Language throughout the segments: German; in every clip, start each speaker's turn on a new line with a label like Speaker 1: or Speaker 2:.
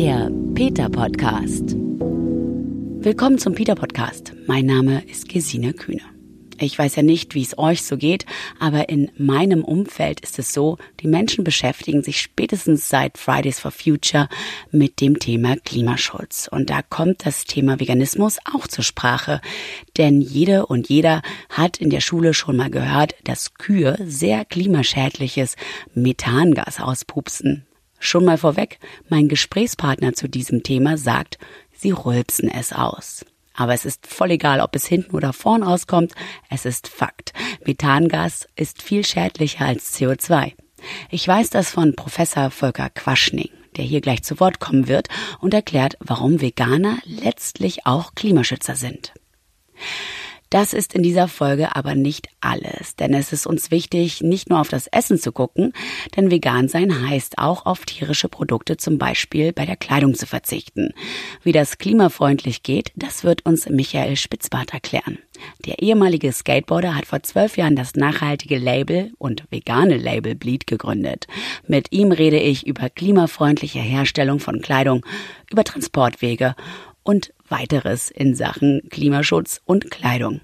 Speaker 1: Der Peter Podcast. Willkommen zum Peter Podcast. Mein Name ist Gesine Kühne. Ich weiß ja nicht, wie es euch so geht, aber in meinem Umfeld ist es so, die Menschen beschäftigen sich spätestens seit Fridays for Future mit dem Thema Klimaschutz. Und da kommt das Thema Veganismus auch zur Sprache. Denn jede und jeder hat in der Schule schon mal gehört, dass Kühe sehr klimaschädliches Methangas auspupsen. Schon mal vorweg, mein Gesprächspartner zu diesem Thema sagt, sie rülpsen es aus. Aber es ist voll egal, ob es hinten oder vorn rauskommt. Es ist Fakt. Methangas ist viel schädlicher als CO2. Ich weiß das von Professor Volker Quaschning, der hier gleich zu Wort kommen wird und erklärt, warum Veganer letztlich auch Klimaschützer sind. Das ist in dieser Folge aber nicht alles, denn es ist uns wichtig, nicht nur auf das Essen zu gucken, denn vegan sein heißt auch auf tierische Produkte zum Beispiel bei der Kleidung zu verzichten. Wie das klimafreundlich geht, das wird uns Michael Spitzbart erklären. Der ehemalige Skateboarder hat vor zwölf Jahren das nachhaltige Label und vegane Label Bleed gegründet. Mit ihm rede ich über klimafreundliche Herstellung von Kleidung, über Transportwege und weiteres in Sachen Klimaschutz und Kleidung.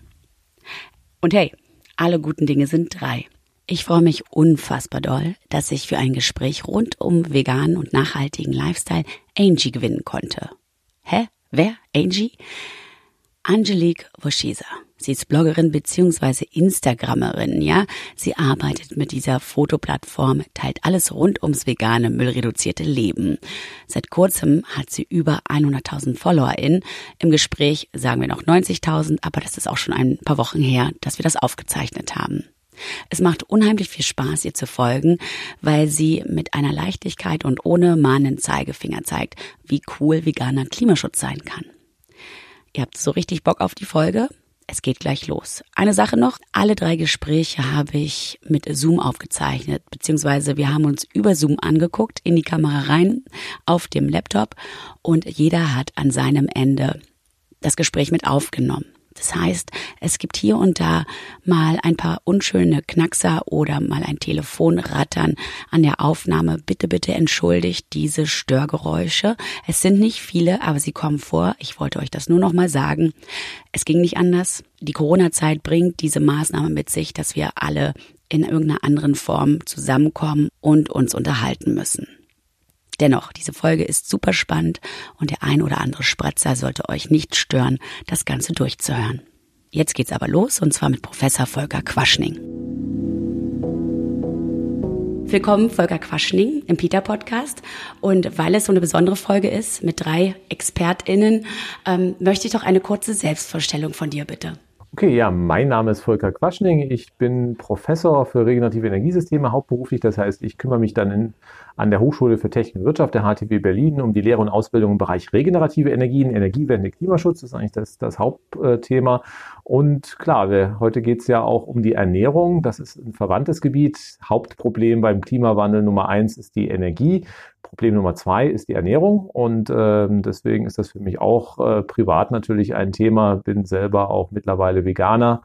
Speaker 1: Und hey, alle guten Dinge sind drei. Ich freue mich unfassbar doll, dass ich für ein Gespräch rund um veganen und nachhaltigen Lifestyle Angie gewinnen konnte. Hä? Wer? Angie? Angelique Woschisa. Sie ist Bloggerin beziehungsweise Instagrammerin, ja. Sie arbeitet mit dieser Fotoplattform, teilt alles rund ums vegane, müllreduzierte Leben. Seit kurzem hat sie über 100.000 FollowerInnen. Im Gespräch sagen wir noch 90.000, aber das ist auch schon ein paar Wochen her, dass wir das aufgezeichnet haben. Es macht unheimlich viel Spaß, ihr zu folgen, weil sie mit einer Leichtigkeit und ohne mahnenden Zeigefinger zeigt, wie cool veganer Klimaschutz sein kann. Ihr habt so richtig Bock auf die Folge? Es geht gleich los. Eine Sache noch, alle drei Gespräche habe ich mit Zoom aufgezeichnet, beziehungsweise wir haben uns über Zoom angeguckt, in die Kamera rein, auf dem Laptop und jeder hat an seinem Ende das Gespräch mit aufgenommen. Das heißt, es gibt hier und da mal ein paar unschöne Knackser oder mal ein Telefonrattern an der Aufnahme. Bitte, bitte entschuldigt diese Störgeräusche. Es sind nicht viele, aber sie kommen vor. Ich wollte euch das nur noch mal sagen. Es ging nicht anders. Die Corona-Zeit bringt diese Maßnahme mit sich, dass wir alle in irgendeiner anderen Form zusammenkommen und uns unterhalten müssen. Dennoch, diese Folge ist super spannend und der ein oder andere Spratzer sollte euch nicht stören, das Ganze durchzuhören. Jetzt geht's aber los und zwar mit Professor Volker Quaschning. Willkommen, Volker Quaschning im Peter Podcast. Und weil es so eine besondere Folge ist mit drei ExpertInnen, ähm, möchte ich doch eine kurze Selbstvorstellung von dir bitte.
Speaker 2: Okay, ja, mein Name ist Volker Quaschning. Ich bin Professor für regenerative Energiesysteme hauptberuflich. Das heißt, ich kümmere mich dann in, an der Hochschule für Technik und Wirtschaft der HTW Berlin um die Lehre und Ausbildung im Bereich regenerative Energien, Energiewende, Klimaschutz. Das ist eigentlich das, das Hauptthema. Und klar, wir, heute geht es ja auch um die Ernährung. Das ist ein verwandtes Gebiet. Hauptproblem beim Klimawandel Nummer eins ist die Energie. Problem Nummer zwei ist die Ernährung und äh, deswegen ist das für mich auch äh, privat natürlich ein Thema. Bin selber auch mittlerweile Veganer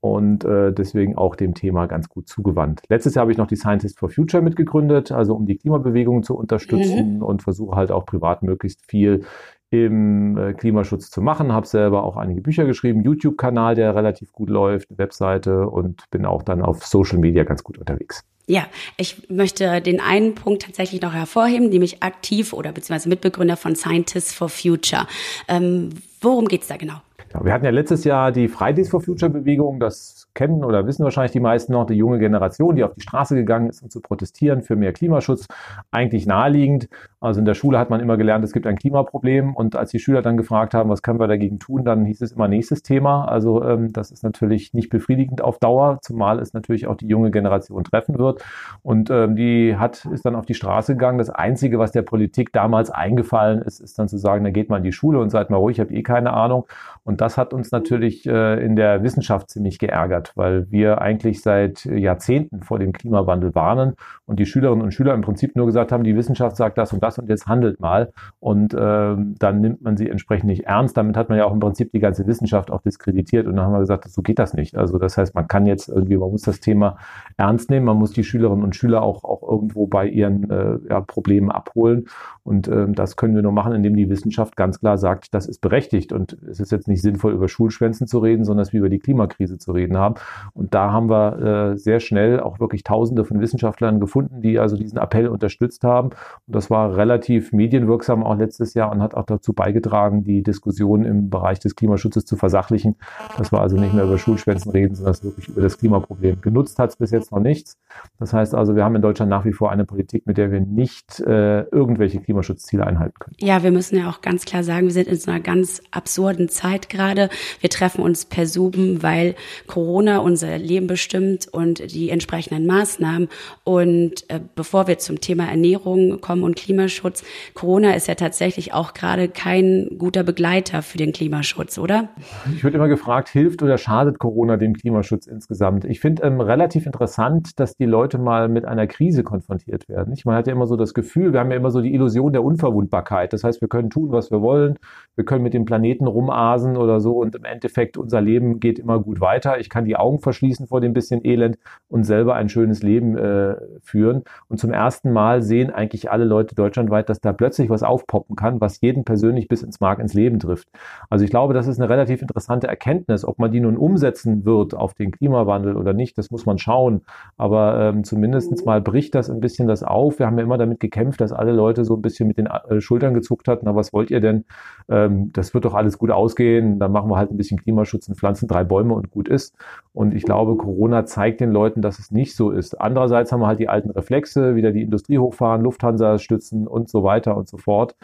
Speaker 2: und äh, deswegen auch dem Thema ganz gut zugewandt. Letztes Jahr habe ich noch die Scientists for Future mitgegründet, also um die Klimabewegung zu unterstützen mhm. und versuche halt auch privat möglichst viel im äh, Klimaschutz zu machen. Habe selber auch einige Bücher geschrieben, YouTube-Kanal, der relativ gut läuft, Webseite und bin auch dann auf Social Media ganz gut unterwegs.
Speaker 1: Ja, ich möchte den einen Punkt tatsächlich noch hervorheben, nämlich aktiv oder beziehungsweise Mitbegründer von Scientists for Future. Ähm, worum geht's da genau?
Speaker 2: Ja, wir hatten ja letztes Jahr die Fridays for Future Bewegung. Das kennen oder wissen wahrscheinlich die meisten noch, die junge Generation, die auf die Straße gegangen ist, um zu protestieren für mehr Klimaschutz. Eigentlich naheliegend. Also in der Schule hat man immer gelernt, es gibt ein Klimaproblem. Und als die Schüler dann gefragt haben, was können wir dagegen tun, dann hieß es immer nächstes Thema. Also ähm, das ist natürlich nicht befriedigend auf Dauer, zumal es natürlich auch die junge Generation treffen wird. Und ähm, die hat, ist dann auf die Straße gegangen. Das Einzige, was der Politik damals eingefallen ist, ist dann zu sagen, da geht mal in die Schule und seid mal ruhig, ich habe eh keine Ahnung. Und das hat uns natürlich äh, in der Wissenschaft ziemlich geärgert, weil wir eigentlich seit Jahrzehnten vor dem Klimawandel warnen und die Schülerinnen und Schüler im Prinzip nur gesagt haben, die Wissenschaft sagt das und das und jetzt handelt mal. Und ähm, dann nimmt man sie entsprechend nicht ernst. Damit hat man ja auch im Prinzip die ganze Wissenschaft auch diskreditiert. Und dann haben wir gesagt, so geht das nicht. Also das heißt, man kann jetzt irgendwie, man muss das Thema ernst nehmen, man muss die Schülerinnen und Schüler auch, auch irgendwo bei ihren äh, ja, Problemen abholen. Und ähm, das können wir nur machen, indem die Wissenschaft ganz klar sagt, das ist berechtigt. Und es ist jetzt nicht sinnvoll, über Schulschwänzen zu reden, sondern es wie über die Klimakrise zu reden haben. Und da haben wir äh, sehr schnell auch wirklich Tausende von Wissenschaftlern gefunden, die also diesen Appell unterstützt haben. Und das war relativ medienwirksam auch letztes Jahr und hat auch dazu beigetragen, die Diskussion im Bereich des Klimaschutzes zu versachlichen. Dass wir also nicht mehr über Schulschwänzen reden, sondern es wirklich über das Klimaproblem. Genutzt hat es bis jetzt noch nichts. Das heißt also, wir haben in Deutschland nach wie vor eine Politik, mit der wir nicht äh, irgendwelche Klimaschutzziele einhalten können.
Speaker 1: Ja, wir müssen ja auch ganz klar sagen, wir sind in so einer ganz absurden Zeit gerade. Wir treffen uns per Zoom, weil Corona unser Leben bestimmt und die entsprechenden Maßnahmen. Und äh, bevor wir zum Thema Ernährung kommen und Klimaschutz, Corona ist ja tatsächlich auch gerade kein guter Begleiter für den Klimaschutz, oder?
Speaker 2: Ich würde immer gefragt, hilft oder schadet Corona dem Klimaschutz insgesamt? Ich finde ähm, relativ interessant, dass die Leute mal mit einer Krise konfrontiert werden. Ich, man hat ja immer so das Gefühl, wir haben ja immer so die Illusion der Unverwundbarkeit. Das heißt, wir können tun, was wir wollen. Wir können mit dem Planeten rumasen oder so und im Endeffekt unser Leben geht immer gut weiter. Ich kann die Augen verschließen vor dem bisschen Elend und selber ein schönes Leben äh, führen. Und zum ersten Mal sehen eigentlich alle Leute deutschlandweit, dass da plötzlich was aufpoppen kann, was jeden persönlich bis ins Mark ins Leben trifft. Also ich glaube, das ist eine relativ interessante Erkenntnis. Ob man die nun umsetzen wird auf den Klimawandel oder nicht, das muss man schauen. Aber ähm, zumindest mal bricht das ein bisschen das auf. Wir haben ja immer damit gekämpft, dass alle Leute so ein bisschen mit den äh, Schultern gezuckt hatten. Na, was wollt ihr denn? Ähm, das wird doch alles gut ausgehen. Dann machen wir halt ein bisschen Klimaschutz und pflanzen drei Bäume und gut ist. Und ich glaube, Corona zeigt den Leuten, dass es nicht so ist. Andererseits haben wir halt die alten Reflexe, wieder die Industrie hochfahren, Lufthansa stützen und so weiter und so fort.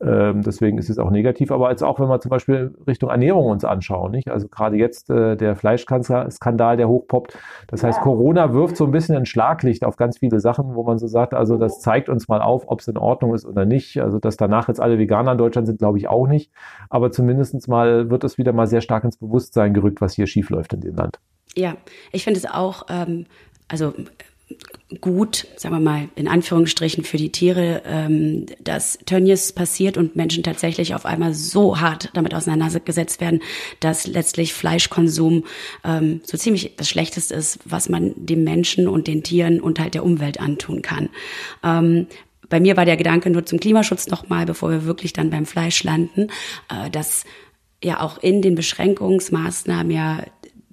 Speaker 2: Ähm, deswegen ist es auch negativ. Aber jetzt auch, wenn wir zum Beispiel Richtung Ernährung uns anschauen, nicht? Also gerade jetzt äh, der Fleischskandal, der hochpoppt. Das heißt, Corona wirft so ein bisschen ein Schlaglicht auf ganz viele Sachen, wo man so sagt, also das zeigt uns mal auf, ob es in Ordnung ist oder nicht. Also dass danach jetzt alle Veganer in Deutschland sind, glaube ich auch nicht. Aber zumindest mal wird es wieder mal sehr stark ins Bewusstsein gerückt, was hier schiefläuft in dem Land.
Speaker 1: Ja, ich finde es auch, ähm, also gut, sagen wir mal, in Anführungsstrichen für die Tiere, ähm, dass Tönnies passiert und Menschen tatsächlich auf einmal so hart damit auseinandergesetzt werden, dass letztlich Fleischkonsum ähm, so ziemlich das Schlechteste ist, was man dem Menschen und den Tieren und halt der Umwelt antun kann. Ähm, bei mir war der Gedanke nur zum Klimaschutz nochmal, bevor wir wirklich dann beim Fleisch landen, äh, dass ja auch in den Beschränkungsmaßnahmen ja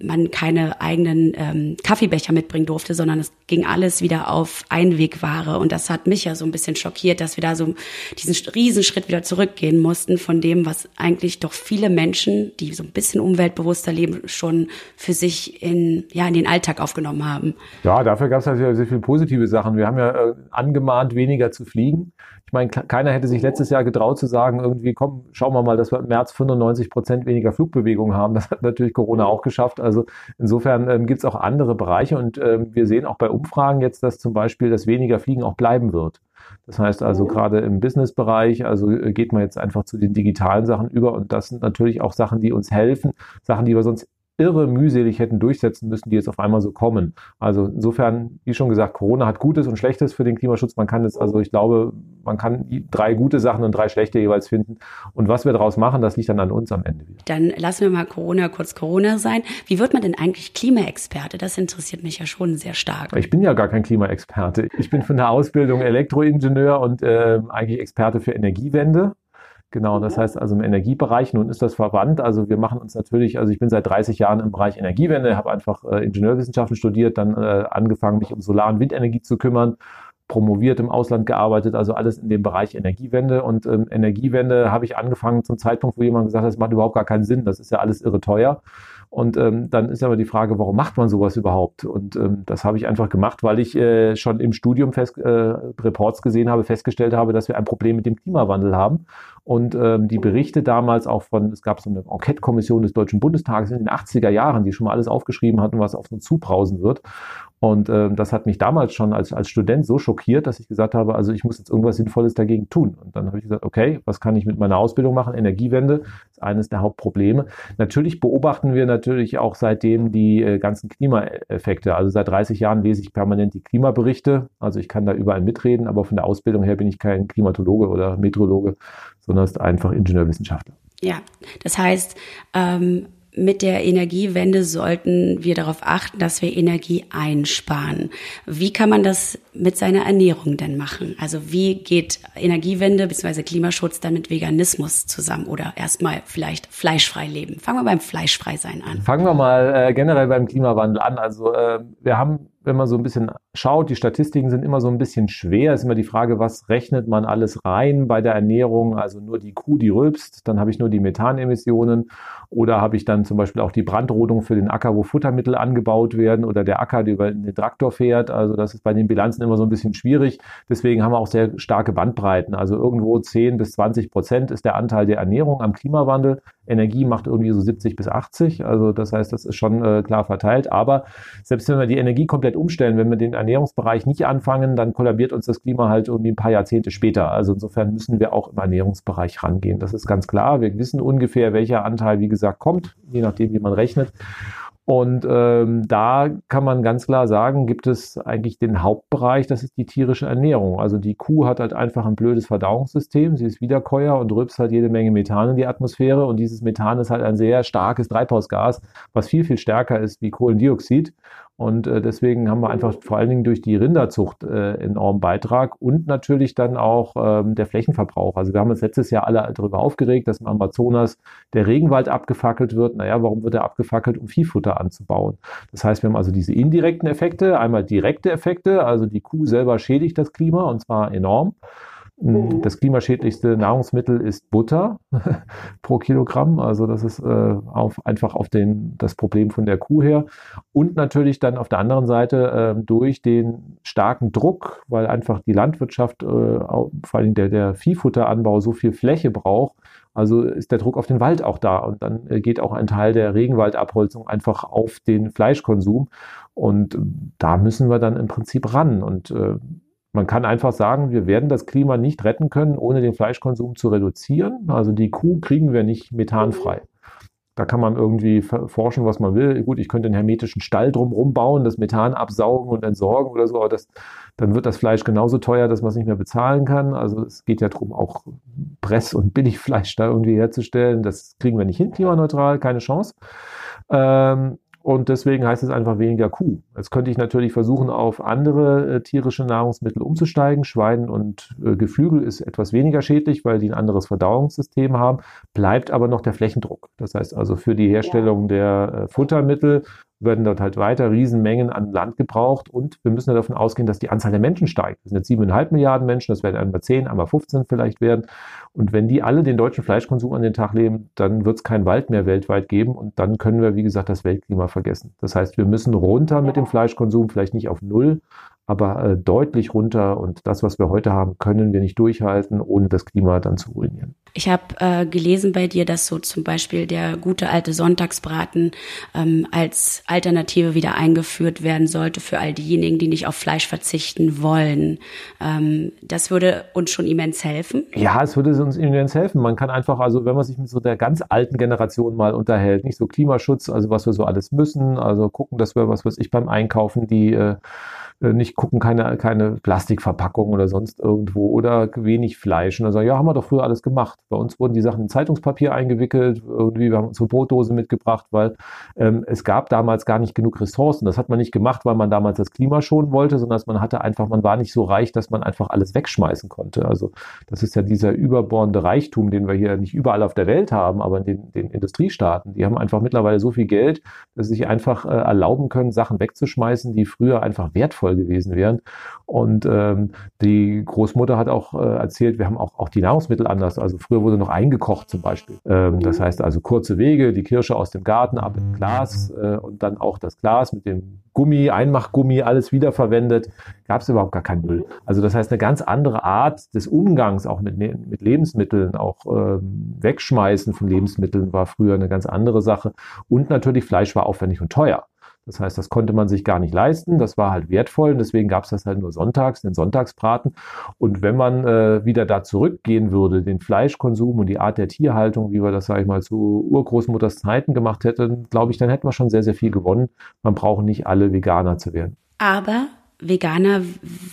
Speaker 1: man keine eigenen ähm, Kaffeebecher mitbringen durfte, sondern es ging alles wieder auf Einwegware. Und das hat mich ja so ein bisschen schockiert, dass wir da so diesen Riesenschritt wieder zurückgehen mussten von dem, was eigentlich doch viele Menschen, die so ein bisschen umweltbewusster leben, schon für sich in, ja, in den Alltag aufgenommen haben.
Speaker 2: Ja, dafür gab es halt sehr viele positive Sachen. Wir haben ja äh, angemahnt, weniger zu fliegen. Ich meine, keiner hätte sich letztes Jahr getraut zu sagen, irgendwie, komm, schauen wir mal, dass wir im März 95 Prozent weniger Flugbewegung haben. Das hat natürlich Corona auch geschafft. Also insofern ähm, gibt es auch andere Bereiche und ähm, wir sehen auch bei Umfragen jetzt, dass zum Beispiel das weniger Fliegen auch bleiben wird. Das heißt also gerade im Business-Bereich, also äh, geht man jetzt einfach zu den digitalen Sachen über und das sind natürlich auch Sachen, die uns helfen, Sachen, die wir sonst irre mühselig hätten durchsetzen müssen, die jetzt auf einmal so kommen. Also insofern, wie schon gesagt, Corona hat Gutes und Schlechtes für den Klimaschutz. Man kann jetzt, also ich glaube, man kann drei gute Sachen und drei schlechte jeweils finden. Und was wir daraus machen, das liegt dann an uns am Ende wieder.
Speaker 1: Dann lassen wir mal Corona kurz Corona sein. Wie wird man denn eigentlich Klimaexperte? Das interessiert mich ja schon sehr stark.
Speaker 2: Ich bin ja gar kein Klimaexperte. Ich bin von der Ausbildung Elektroingenieur und äh, eigentlich Experte für Energiewende. Genau, das heißt also im Energiebereich, nun ist das verwandt. Also wir machen uns natürlich, also ich bin seit 30 Jahren im Bereich Energiewende, habe einfach äh, Ingenieurwissenschaften studiert, dann äh, angefangen, mich um Solar- und Windenergie zu kümmern, promoviert im Ausland gearbeitet, also alles in dem Bereich Energiewende. Und ähm, Energiewende habe ich angefangen zum Zeitpunkt, wo jemand gesagt hat, das macht überhaupt gar keinen Sinn, das ist ja alles irre teuer. Und ähm, dann ist aber die Frage, warum macht man sowas überhaupt? Und ähm, das habe ich einfach gemacht, weil ich äh, schon im Studium fest, äh, Reports gesehen habe, festgestellt habe, dass wir ein Problem mit dem Klimawandel haben. Und ähm, die Berichte damals auch von, es gab so eine Enquete-Kommission des Deutschen Bundestages in den 80er Jahren, die schon mal alles aufgeschrieben hatten, was auf uns zubrausen wird. Und äh, das hat mich damals schon als, als Student so schockiert, dass ich gesagt habe, also ich muss jetzt irgendwas Sinnvolles dagegen tun. Und dann habe ich gesagt, okay, was kann ich mit meiner Ausbildung machen? Energiewende ist eines der Hauptprobleme. Natürlich beobachten wir natürlich auch seitdem die äh, ganzen Klimaeffekte. Also seit 30 Jahren lese ich permanent die Klimaberichte. Also ich kann da überall mitreden, aber von der Ausbildung her bin ich kein Klimatologe oder Meteorologe, sondern ist einfach Ingenieurwissenschaftler.
Speaker 1: Ja, das heißt, ähm, mit der Energiewende sollten wir darauf achten, dass wir Energie einsparen. Wie kann man das mit seiner Ernährung denn machen? Also wie geht Energiewende bzw. Klimaschutz dann mit Veganismus zusammen oder erstmal vielleicht fleischfrei leben? Fangen wir beim fleischfrei sein an.
Speaker 2: Fangen wir mal äh, generell beim Klimawandel an. Also äh, wir haben wenn man so ein bisschen schaut, die Statistiken sind immer so ein bisschen schwer. Es ist immer die Frage, was rechnet man alles rein bei der Ernährung? Also nur die Kuh, die rülpst, dann habe ich nur die Methanemissionen oder habe ich dann zum Beispiel auch die Brandrodung für den Acker, wo Futtermittel angebaut werden oder der Acker, der über den Traktor fährt. Also das ist bei den Bilanzen immer so ein bisschen schwierig. Deswegen haben wir auch sehr starke Bandbreiten. Also irgendwo 10 bis 20 Prozent ist der Anteil der Ernährung am Klimawandel. Energie macht irgendwie so 70 bis 80. Also das heißt, das ist schon äh, klar verteilt. Aber selbst wenn wir die Energie komplett umstellen, wenn wir den Ernährungsbereich nicht anfangen, dann kollabiert uns das Klima halt irgendwie ein paar Jahrzehnte später. Also insofern müssen wir auch im Ernährungsbereich rangehen. Das ist ganz klar. Wir wissen ungefähr, welcher Anteil, wie gesagt, kommt, je nachdem, wie man rechnet. Und ähm, da kann man ganz klar sagen, gibt es eigentlich den Hauptbereich, das ist die tierische Ernährung. Also die Kuh hat halt einfach ein blödes Verdauungssystem, sie ist Wiederkäuer und rülpst halt jede Menge Methan in die Atmosphäre und dieses Methan ist halt ein sehr starkes Treibhausgas, was viel, viel stärker ist wie Kohlendioxid. Und äh, deswegen haben wir einfach vor allen Dingen durch die Rinderzucht äh, enormen Beitrag und natürlich dann auch ähm, der Flächenverbrauch. Also wir haben uns letztes Jahr alle darüber aufgeregt, dass im Amazonas der Regenwald abgefackelt wird. Naja, warum wird er abgefackelt, um Viehfutter anzubauen? Das heißt, wir haben also diese indirekten Effekte, einmal direkte Effekte, also die Kuh selber schädigt das Klima und zwar enorm. Mhm. Das klimaschädlichste Nahrungsmittel ist Butter pro Kilogramm. Also das ist äh, auf, einfach auf den, das Problem von der Kuh her. Und natürlich dann auf der anderen Seite äh, durch den starken Druck, weil einfach die Landwirtschaft, äh, vor allem der, der Viehfutteranbau so viel Fläche braucht. Also ist der Druck auf den Wald auch da. Und dann äh, geht auch ein Teil der Regenwaldabholzung einfach auf den Fleischkonsum. Und da müssen wir dann im Prinzip ran. Und äh, man kann einfach sagen, wir werden das Klima nicht retten können, ohne den Fleischkonsum zu reduzieren. Also die Kuh kriegen wir nicht methanfrei. Da kann man irgendwie forschen, was man will. Gut, ich könnte einen hermetischen Stall drumherum bauen, das Methan absaugen und entsorgen oder so, aber das, dann wird das Fleisch genauso teuer, dass man es nicht mehr bezahlen kann. Also es geht ja darum, auch Press- und Billigfleisch da irgendwie herzustellen. Das kriegen wir nicht hin, klimaneutral, keine Chance. Ähm, und deswegen heißt es einfach weniger Kuh. Jetzt könnte ich natürlich versuchen, auf andere äh, tierische Nahrungsmittel umzusteigen. Schwein und äh, Geflügel ist etwas weniger schädlich, weil die ein anderes Verdauungssystem haben, bleibt aber noch der Flächendruck. Das heißt also für die Herstellung der äh, Futtermittel werden dort halt weiter Riesenmengen an Land gebraucht und wir müssen ja davon ausgehen, dass die Anzahl der Menschen steigt. Das sind jetzt siebeneinhalb Milliarden Menschen, das werden einmal zehn, einmal 15 vielleicht werden. Und wenn die alle den deutschen Fleischkonsum an den Tag leben, dann wird es keinen Wald mehr weltweit geben und dann können wir, wie gesagt, das Weltklima vergessen. Das heißt, wir müssen runter mit dem Fleischkonsum, vielleicht nicht auf Null, aber äh, deutlich runter. Und das, was wir heute haben, können wir nicht durchhalten, ohne das Klima dann zu ruinieren.
Speaker 1: Ich habe äh, gelesen bei dir, dass so zum Beispiel der gute alte Sonntagsbraten ähm, als Alternative wieder eingeführt werden sollte für all diejenigen, die nicht auf Fleisch verzichten wollen. Ähm, das würde uns schon immens helfen.
Speaker 2: Ja, es würde uns immens helfen. Man kann einfach, also wenn man sich mit so der ganz alten Generation mal unterhält, nicht so Klimaschutz, also was wir so alles müssen, also gucken, dass wir, was weiß ich, beim Einkaufen die äh, nicht gucken, keine, keine Plastikverpackung oder sonst irgendwo oder wenig Fleisch. Und dann sagen, ja, haben wir doch früher alles gemacht. Bei uns wurden die Sachen in Zeitungspapier eingewickelt, irgendwie, wir haben unsere Brotdose mitgebracht, weil ähm, es gab damals gar nicht genug Ressourcen. Das hat man nicht gemacht, weil man damals das Klima schonen wollte, sondern man hatte einfach, man war nicht so reich, dass man einfach alles wegschmeißen konnte. Also das ist ja dieser überbordende Reichtum, den wir hier nicht überall auf der Welt haben, aber in den, den Industriestaaten. Die haben einfach mittlerweile so viel Geld, dass sie sich einfach äh, erlauben können, Sachen wegzuschmeißen, die früher einfach wertvoll sinnvoll gewesen wären. Und ähm, die Großmutter hat auch äh, erzählt, wir haben auch, auch die Nahrungsmittel anders. Also früher wurde noch eingekocht zum Beispiel. Ähm, das heißt also kurze Wege, die Kirsche aus dem Garten ab in Glas äh, und dann auch das Glas mit dem Gummi, Einmachgummi, alles wiederverwendet. Gab es überhaupt gar keinen Müll. Also das heißt, eine ganz andere Art des Umgangs auch mit, mit Lebensmitteln, auch ähm, Wegschmeißen von Lebensmitteln war früher eine ganz andere Sache. Und natürlich Fleisch war aufwendig und teuer. Das heißt, das konnte man sich gar nicht leisten. Das war halt wertvoll und deswegen gab es das halt nur sonntags, den Sonntagsbraten. Und wenn man äh, wieder da zurückgehen würde, den Fleischkonsum und die Art der Tierhaltung, wie wir das, sage ich mal, zu Urgroßmutters Zeiten gemacht hätten, glaube ich, dann hätten wir schon sehr, sehr viel gewonnen. Man braucht nicht alle Veganer zu werden.
Speaker 1: Aber Veganer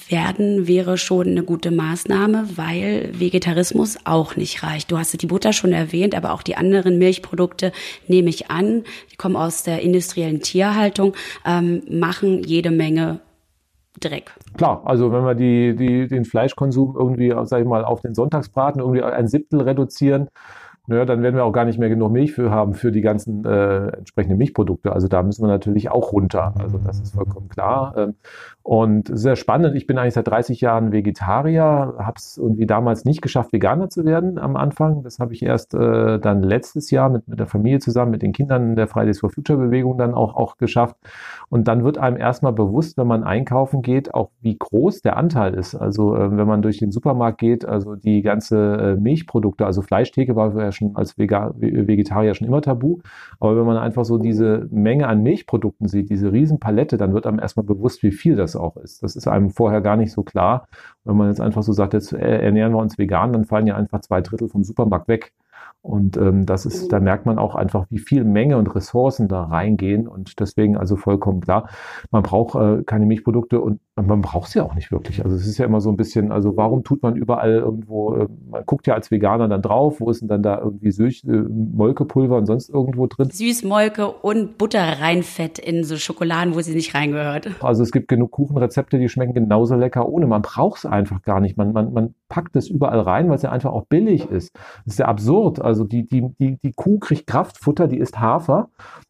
Speaker 1: werden wäre schon eine gute Maßnahme, weil Vegetarismus auch nicht reicht. Du hast die Butter schon erwähnt, aber auch die anderen Milchprodukte nehme ich an, die kommen aus der industriellen Tierhaltung, ähm, machen jede Menge Dreck.
Speaker 2: Klar, also wenn wir die, die, den Fleischkonsum irgendwie, sag ich mal, auf den Sonntagsbraten irgendwie ein Siebtel reduzieren, naja, dann werden wir auch gar nicht mehr genug Milch für haben für die ganzen äh, entsprechenden Milchprodukte. Also da müssen wir natürlich auch runter. Also das ist vollkommen klar. Ähm, und sehr spannend. Ich bin eigentlich seit 30 Jahren Vegetarier, habe es irgendwie damals nicht geschafft, Veganer zu werden am Anfang. Das habe ich erst äh, dann letztes Jahr mit, mit der Familie zusammen, mit den Kindern der Fridays for Future Bewegung dann auch, auch geschafft. Und dann wird einem erstmal bewusst, wenn man einkaufen geht, auch wie groß der Anteil ist. Also äh, wenn man durch den Supermarkt geht, also die ganze äh, Milchprodukte, also Fleischtheke war ja schon als Vega Vegetarier schon immer tabu. Aber wenn man einfach so diese Menge an Milchprodukten sieht, diese Riesenpalette, dann wird einem erstmal bewusst, wie viel das auch ist. Das ist einem vorher gar nicht so klar. Wenn man jetzt einfach so sagt, jetzt ernähren wir uns vegan, dann fallen ja einfach zwei Drittel vom Supermarkt weg. Und ähm, das ist, da merkt man auch einfach, wie viel Menge und Ressourcen da reingehen. Und deswegen also vollkommen klar, man braucht äh, keine Milchprodukte und man braucht sie auch nicht wirklich. Also es ist ja immer so ein bisschen, also warum tut man überall irgendwo, äh, man guckt ja als Veganer dann drauf, wo ist denn dann da irgendwie Süß, äh, Molkepulver und sonst irgendwo drin?
Speaker 1: Süßmolke und Butterreinfett in so Schokoladen, wo sie nicht reingehört.
Speaker 2: Also es gibt genug Kuchenrezepte, die schmecken genauso lecker ohne. Man braucht es einfach gar nicht. Man, man, man packt es überall rein, weil es ja einfach auch billig ist. Das ist ja absurd. Also die, die, die, die Kuh kriegt Kraftfutter, die isst Hafer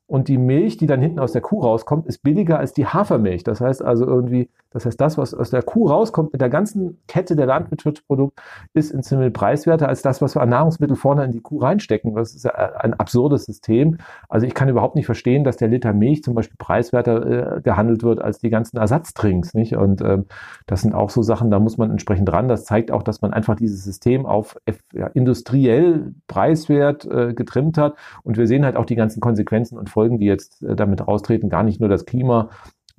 Speaker 2: und die Milch, die dann hinten aus der Kuh rauskommt, ist billiger als die Hafermilch. Das heißt also irgendwie, das heißt, das, was aus der Kuh rauskommt mit der ganzen Kette der Landwirtschaftsprodukte, ist in Zimmel preiswerter als das, was wir an Nahrungsmittel vorne in die Kuh reinstecken. Das ist ja ein absurdes System. Also ich kann überhaupt nicht verstehen, dass der Liter Milch zum Beispiel preiswerter äh, gehandelt wird als die ganzen Ersatztrinks. Nicht? Und ähm, das sind auch so Sachen, da muss man entsprechend dran. Das zeigt auch, dass man einfach dieses System auf ja, industriell preiswert äh, getrimmt hat. Und wir sehen halt auch die ganzen Konsequenzen und Folgen, die jetzt äh, damit raustreten, gar nicht nur das Klima.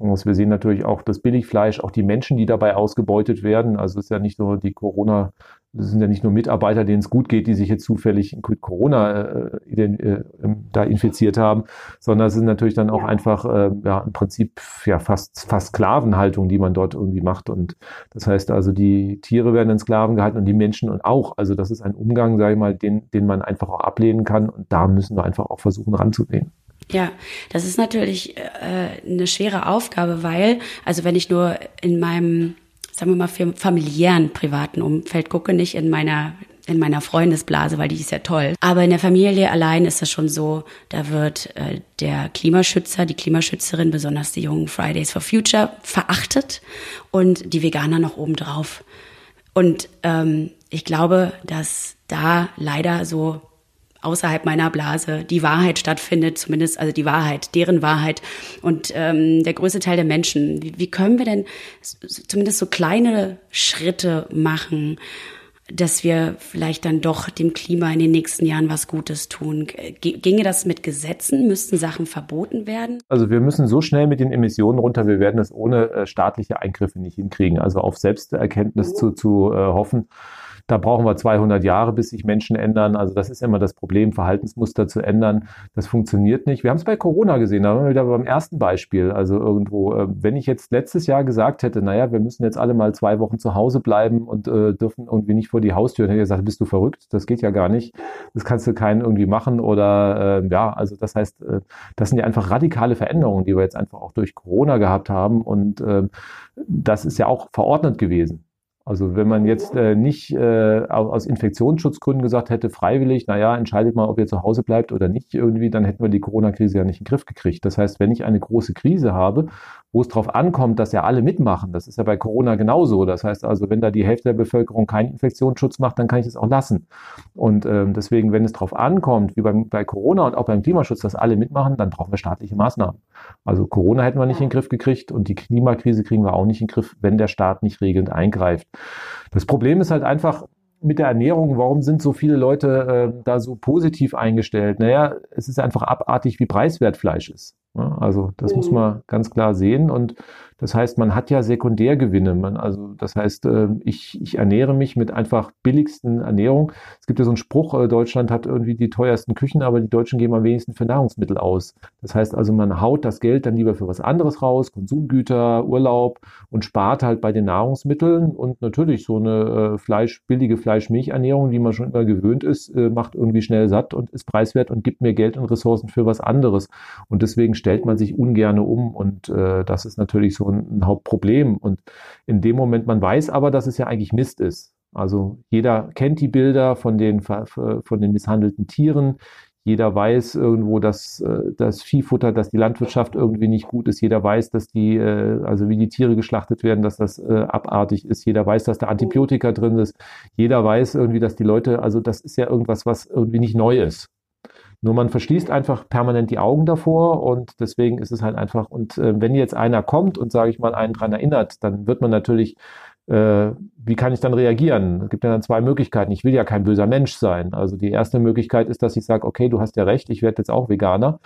Speaker 2: Und wir sehen natürlich auch das Billigfleisch, auch die Menschen, die dabei ausgebeutet werden. Also es ist ja nicht nur die Corona, es sind ja nicht nur Mitarbeiter, denen es gut geht, die sich jetzt zufällig mit Corona äh, äh, da infiziert haben, sondern es sind natürlich dann auch einfach äh, ja im Prinzip ja fast fast Sklavenhaltung, die man dort irgendwie macht. Und das heißt also, die Tiere werden in Sklaven gehalten und die Menschen und auch. Also das ist ein Umgang, sage ich mal, den, den man einfach auch ablehnen kann. Und da müssen wir einfach auch versuchen ranzugehen.
Speaker 1: Ja, das ist natürlich äh, eine schwere Aufgabe, weil, also wenn ich nur in meinem, sagen wir mal, familiären, privaten Umfeld gucke, nicht in meiner in meiner Freundesblase, weil die ist ja toll. Aber in der Familie allein ist das schon so, da wird äh, der Klimaschützer, die Klimaschützerin, besonders die jungen Fridays for Future, verachtet und die Veganer noch obendrauf. Und ähm, ich glaube, dass da leider so außerhalb meiner Blase die Wahrheit stattfindet, zumindest also die Wahrheit, deren Wahrheit und ähm, der größte Teil der Menschen. Wie, wie können wir denn zumindest so kleine Schritte machen, dass wir vielleicht dann doch dem Klima in den nächsten Jahren was Gutes tun? Ginge das mit Gesetzen? Müssten Sachen verboten werden?
Speaker 2: Also wir müssen so schnell mit den Emissionen runter, wir werden es ohne äh, staatliche Eingriffe nicht hinkriegen. Also auf Selbsterkenntnis zu, zu äh, hoffen, da brauchen wir 200 Jahre, bis sich Menschen ändern. Also das ist immer das Problem, Verhaltensmuster zu ändern. Das funktioniert nicht. Wir haben es bei Corona gesehen, da waren wir wieder beim ersten Beispiel. Also irgendwo, äh, wenn ich jetzt letztes Jahr gesagt hätte, naja, wir müssen jetzt alle mal zwei Wochen zu Hause bleiben und äh, dürfen irgendwie nicht vor die Haustür, dann hätte ich gesagt, bist du verrückt? Das geht ja gar nicht. Das kannst du keinen irgendwie machen oder äh, ja, also das heißt, äh, das sind ja einfach radikale Veränderungen, die wir jetzt einfach auch durch Corona gehabt haben und äh, das ist ja auch verordnet gewesen. Also wenn man jetzt äh, nicht äh, aus Infektionsschutzgründen gesagt hätte, freiwillig, naja, entscheidet mal, ob ihr zu Hause bleibt oder nicht irgendwie, dann hätten wir die Corona-Krise ja nicht in den Griff gekriegt. Das heißt, wenn ich eine große Krise habe wo es darauf ankommt, dass ja alle mitmachen. Das ist ja bei Corona genauso. Das heißt also, wenn da die Hälfte der Bevölkerung keinen Infektionsschutz macht, dann kann ich es auch lassen. Und ähm, deswegen, wenn es darauf ankommt, wie beim, bei Corona und auch beim Klimaschutz, dass alle mitmachen, dann brauchen wir staatliche Maßnahmen. Also Corona hätten wir nicht in den Griff gekriegt und die Klimakrise kriegen wir auch nicht in den Griff, wenn der Staat nicht regelnd eingreift. Das Problem ist halt einfach, mit der Ernährung, warum sind so viele Leute äh, da so positiv eingestellt? Naja, es ist einfach abartig, wie preiswert Fleisch ist. Also das muss man ganz klar sehen. Und das heißt, man hat ja Sekundärgewinne. Man, also das heißt, ähm, ich, ich ernähre mich mit einfach billigsten Ernährung. Es gibt ja so einen Spruch, äh, Deutschland hat irgendwie die teuersten Küchen, aber die Deutschen geben am wenigsten für Nahrungsmittel aus. Das heißt also, man haut das Geld dann lieber für was anderes raus, Konsumgüter, Urlaub und spart halt bei den Nahrungsmitteln. Und natürlich so eine äh, Fleisch, billige Fleisch-Milch-Ernährung, die man schon immer gewöhnt ist, äh, macht irgendwie schnell satt und ist preiswert und gibt mir Geld und Ressourcen für was anderes. Und deswegen stellt man sich ungerne um. Und äh, das ist natürlich so ein, Hauptproblem. Und in dem Moment, man weiß aber, dass es ja eigentlich Mist ist. Also jeder kennt die Bilder von den, von den misshandelten Tieren. Jeder weiß irgendwo, dass äh, das Viehfutter, dass die Landwirtschaft irgendwie nicht gut ist. Jeder weiß, dass die, äh, also wie die Tiere geschlachtet werden, dass das äh, abartig ist. Jeder weiß, dass da Antibiotika drin ist. Jeder weiß irgendwie, dass die Leute, also das ist ja irgendwas, was irgendwie nicht neu ist. Nur man verschließt einfach permanent die Augen davor und deswegen ist es halt einfach, und äh, wenn jetzt einer kommt und, sage ich mal, einen dran erinnert, dann wird man natürlich, wie kann ich dann reagieren? Es gibt ja dann zwei Möglichkeiten. Ich will ja kein böser Mensch sein. Also die erste Möglichkeit ist, dass ich sage, okay, du hast ja recht, ich werde jetzt auch Veganer.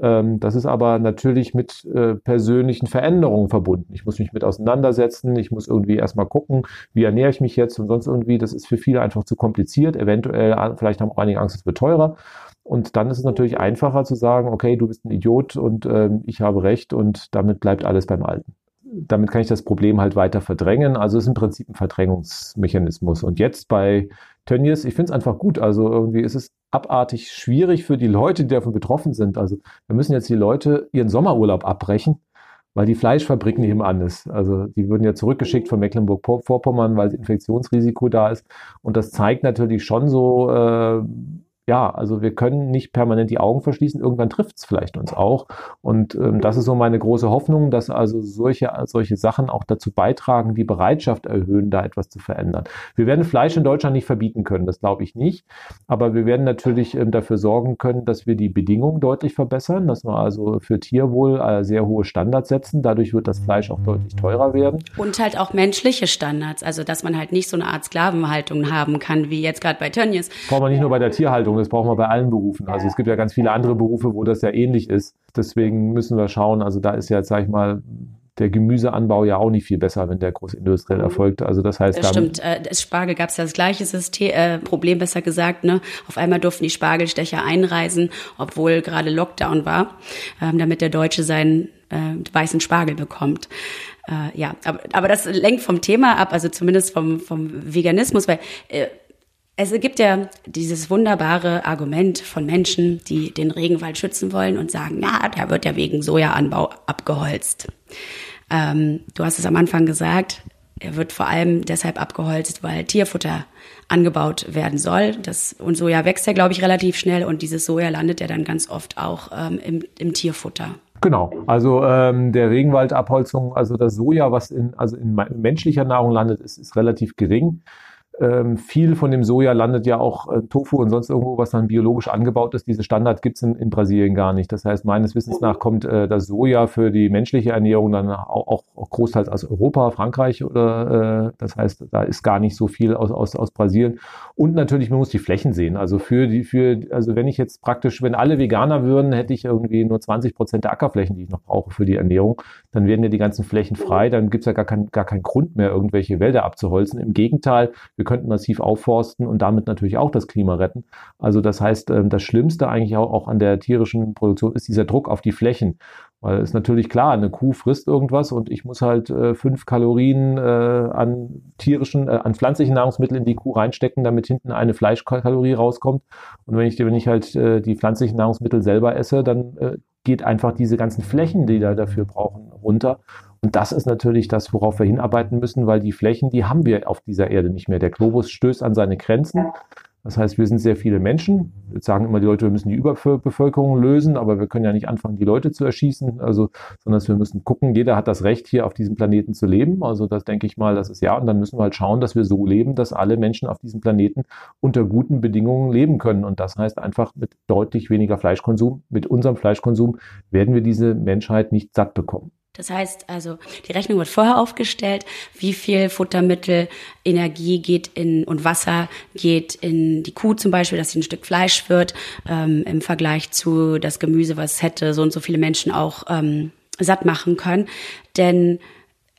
Speaker 2: Ähm, das ist aber natürlich mit äh, persönlichen Veränderungen verbunden. Ich muss mich mit auseinandersetzen, ich muss irgendwie erstmal gucken, wie ernähre ich mich jetzt und sonst irgendwie. Das ist für viele einfach zu kompliziert. Eventuell, vielleicht haben auch einige Angst, es wird teurer. Und dann ist es natürlich einfacher zu sagen, okay, du bist ein Idiot und ähm, ich habe recht und damit bleibt alles beim Alten. Damit kann ich das Problem halt weiter verdrängen. Also es ist im Prinzip ein Verdrängungsmechanismus. Und jetzt bei Tönnies, ich finde es einfach gut. Also irgendwie ist es abartig schwierig für die Leute, die davon betroffen sind. Also da müssen jetzt die Leute ihren Sommerurlaub abbrechen, weil die Fleischfabrik nebenan ist. Also die würden ja zurückgeschickt von Mecklenburg-Vorpommern, weil das Infektionsrisiko da ist. Und das zeigt natürlich schon so, äh, ja, also wir können nicht permanent die Augen verschließen. Irgendwann trifft es vielleicht uns auch. Und ähm, das ist so meine große Hoffnung, dass also solche, solche Sachen auch dazu beitragen, die Bereitschaft erhöhen, da etwas zu verändern. Wir werden Fleisch in Deutschland nicht verbieten können, das glaube ich nicht. Aber wir werden natürlich ähm, dafür sorgen können, dass wir die Bedingungen deutlich verbessern, dass wir also für Tierwohl äh, sehr hohe Standards setzen. Dadurch wird das Fleisch auch deutlich teurer werden.
Speaker 1: Und halt auch menschliche Standards, also dass man halt nicht so eine Art Sklavenhaltung haben kann, wie jetzt gerade bei Tönnies.
Speaker 2: Braucht man nicht nur bei der Tierhaltung. Das brauchen wir bei allen Berufen. Also es gibt ja ganz viele andere Berufe, wo das ja ähnlich ist. Deswegen müssen wir schauen. Also da ist ja, sag ich mal, der Gemüseanbau ja auch nicht viel besser, wenn der großindustriell mhm. erfolgt. Also das heißt,
Speaker 1: das stimmt. Äh, Spargel gab es ja das gleiche System, äh, Problem, besser gesagt. Ne, auf einmal durften die Spargelstecher einreisen, obwohl gerade Lockdown war, ähm, damit der Deutsche seinen äh, weißen Spargel bekommt. Äh, ja, aber, aber das lenkt vom Thema ab, also zumindest vom vom Veganismus, weil äh, es gibt ja dieses wunderbare Argument von Menschen, die den Regenwald schützen wollen und sagen, ja, der wird ja wegen Sojaanbau abgeholzt. Ähm, du hast es am Anfang gesagt, er wird vor allem deshalb abgeholzt, weil Tierfutter angebaut werden soll. Das, und Soja wächst ja, glaube ich, relativ schnell und dieses Soja landet ja dann ganz oft auch ähm, im, im Tierfutter.
Speaker 2: Genau, also ähm, der Regenwaldabholzung, also das Soja, was in, also in menschlicher Nahrung landet, ist, ist relativ gering. Ähm, viel von dem Soja landet ja auch äh, Tofu und sonst irgendwo, was dann biologisch angebaut ist. Diese Standard gibt es in, in, Brasilien gar nicht. Das heißt, meines Wissens nach kommt äh, das Soja für die menschliche Ernährung dann auch, auch, auch großteils aus Europa, Frankreich oder äh, das heißt, da ist gar nicht so viel aus, aus, aus Brasilien. Und natürlich, man muss die Flächen sehen. Also für die, für, also wenn ich jetzt praktisch, wenn alle Veganer würden, hätte ich irgendwie nur 20 Prozent der Ackerflächen, die ich noch brauche für die Ernährung. Dann werden ja die ganzen Flächen frei. Dann gibt es ja gar, kein, gar keinen Grund mehr, irgendwelche Wälder abzuholzen. Im Gegenteil, wir könnten massiv aufforsten und damit natürlich auch das Klima retten. Also das heißt, ähm, das Schlimmste eigentlich auch, an der tierischen Produktion ist dieser Druck auf die Flächen. Weil es natürlich klar, eine Kuh frisst irgendwas und ich muss halt äh, fünf Kalorien äh, an tierischen, äh, an pflanzlichen Nahrungsmitteln in die Kuh reinstecken, damit hinten eine Fleischkalorie rauskommt. Und wenn ich, wenn ich halt die pflanzlichen Nahrungsmittel selber esse, dann geht einfach diese ganzen Flächen, die da dafür brauchen, runter. Und das ist natürlich das, worauf wir hinarbeiten müssen, weil die Flächen, die haben wir auf dieser Erde nicht mehr. Der Globus stößt an seine Grenzen. Das heißt, wir sind sehr viele Menschen. Jetzt sagen immer die Leute, wir müssen die Überbevölkerung lösen, aber wir können ja nicht anfangen, die Leute zu erschießen, also, sondern wir müssen gucken, jeder hat das Recht, hier auf diesem Planeten zu leben. Also das denke ich mal, das ist ja. Und dann müssen wir halt schauen, dass wir so leben, dass alle Menschen auf diesem Planeten unter guten Bedingungen leben können. Und das heißt einfach mit deutlich weniger Fleischkonsum, mit unserem Fleischkonsum werden wir diese Menschheit nicht satt bekommen.
Speaker 1: Das heißt also, die Rechnung wird vorher aufgestellt, wie viel Futtermittel, Energie geht in und Wasser geht in die Kuh zum Beispiel, dass sie ein Stück Fleisch wird, ähm, im Vergleich zu das Gemüse, was hätte so und so viele Menschen auch ähm, satt machen können. Denn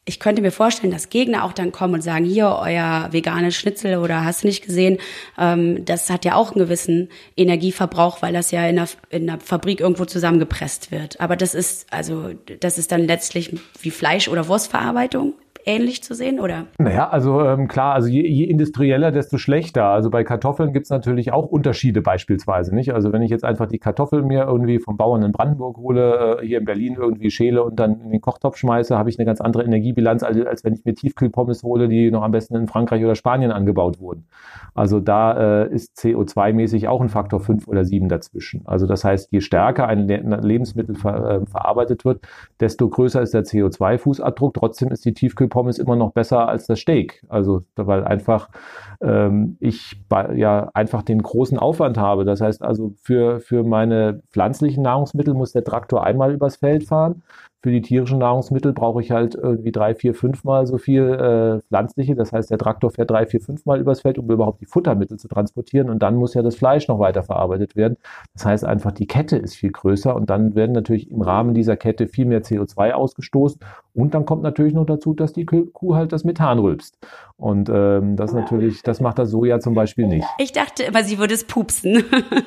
Speaker 1: ich könnte mir vorstellen, dass Gegner auch dann kommen und sagen, hier, euer veganes Schnitzel oder hast du nicht gesehen, ähm, das hat ja auch einen gewissen Energieverbrauch, weil das ja in der, in der Fabrik irgendwo zusammengepresst wird. Aber das ist, also, das ist dann letztlich wie Fleisch- oder Wurstverarbeitung ähnlich zu sehen, oder?
Speaker 2: Naja, also ähm, klar, also je, je industrieller, desto schlechter. Also bei Kartoffeln gibt es natürlich auch Unterschiede beispielsweise, nicht? Also wenn ich jetzt einfach die Kartoffeln mir irgendwie vom Bauern in Brandenburg hole, äh, hier in Berlin irgendwie schäle und dann in den Kochtopf schmeiße, habe ich eine ganz andere Energiebilanz, als, als wenn ich mir Tiefkühlpommes hole, die noch am besten in Frankreich oder Spanien angebaut wurden. Also da äh, ist CO2-mäßig auch ein Faktor 5 oder 7 dazwischen. Also das heißt, je stärker ein Lebensmittel ver, äh, verarbeitet wird, desto größer ist der CO2-Fußabdruck. Trotzdem ist die Tiefkühl Pommes immer noch besser als das Steak. Also, weil einfach ähm, ich ja einfach den großen Aufwand habe. Das heißt also, für, für meine pflanzlichen Nahrungsmittel muss der Traktor einmal übers Feld fahren für die tierischen Nahrungsmittel brauche ich halt irgendwie drei, vier, fünfmal so viel äh, pflanzliche. Das heißt, der Traktor fährt drei, vier, fünfmal übers Feld, um überhaupt die Futtermittel zu transportieren. Und dann muss ja das Fleisch noch weiter verarbeitet werden. Das heißt einfach, die Kette ist viel größer und dann werden natürlich im Rahmen dieser Kette viel mehr CO2 ausgestoßen. Und dann kommt natürlich noch dazu, dass die Kuh halt das Methan rülpst. Und ähm, das natürlich, das macht das Soja zum Beispiel nicht.
Speaker 1: Ich dachte immer, sie würde es pupsen.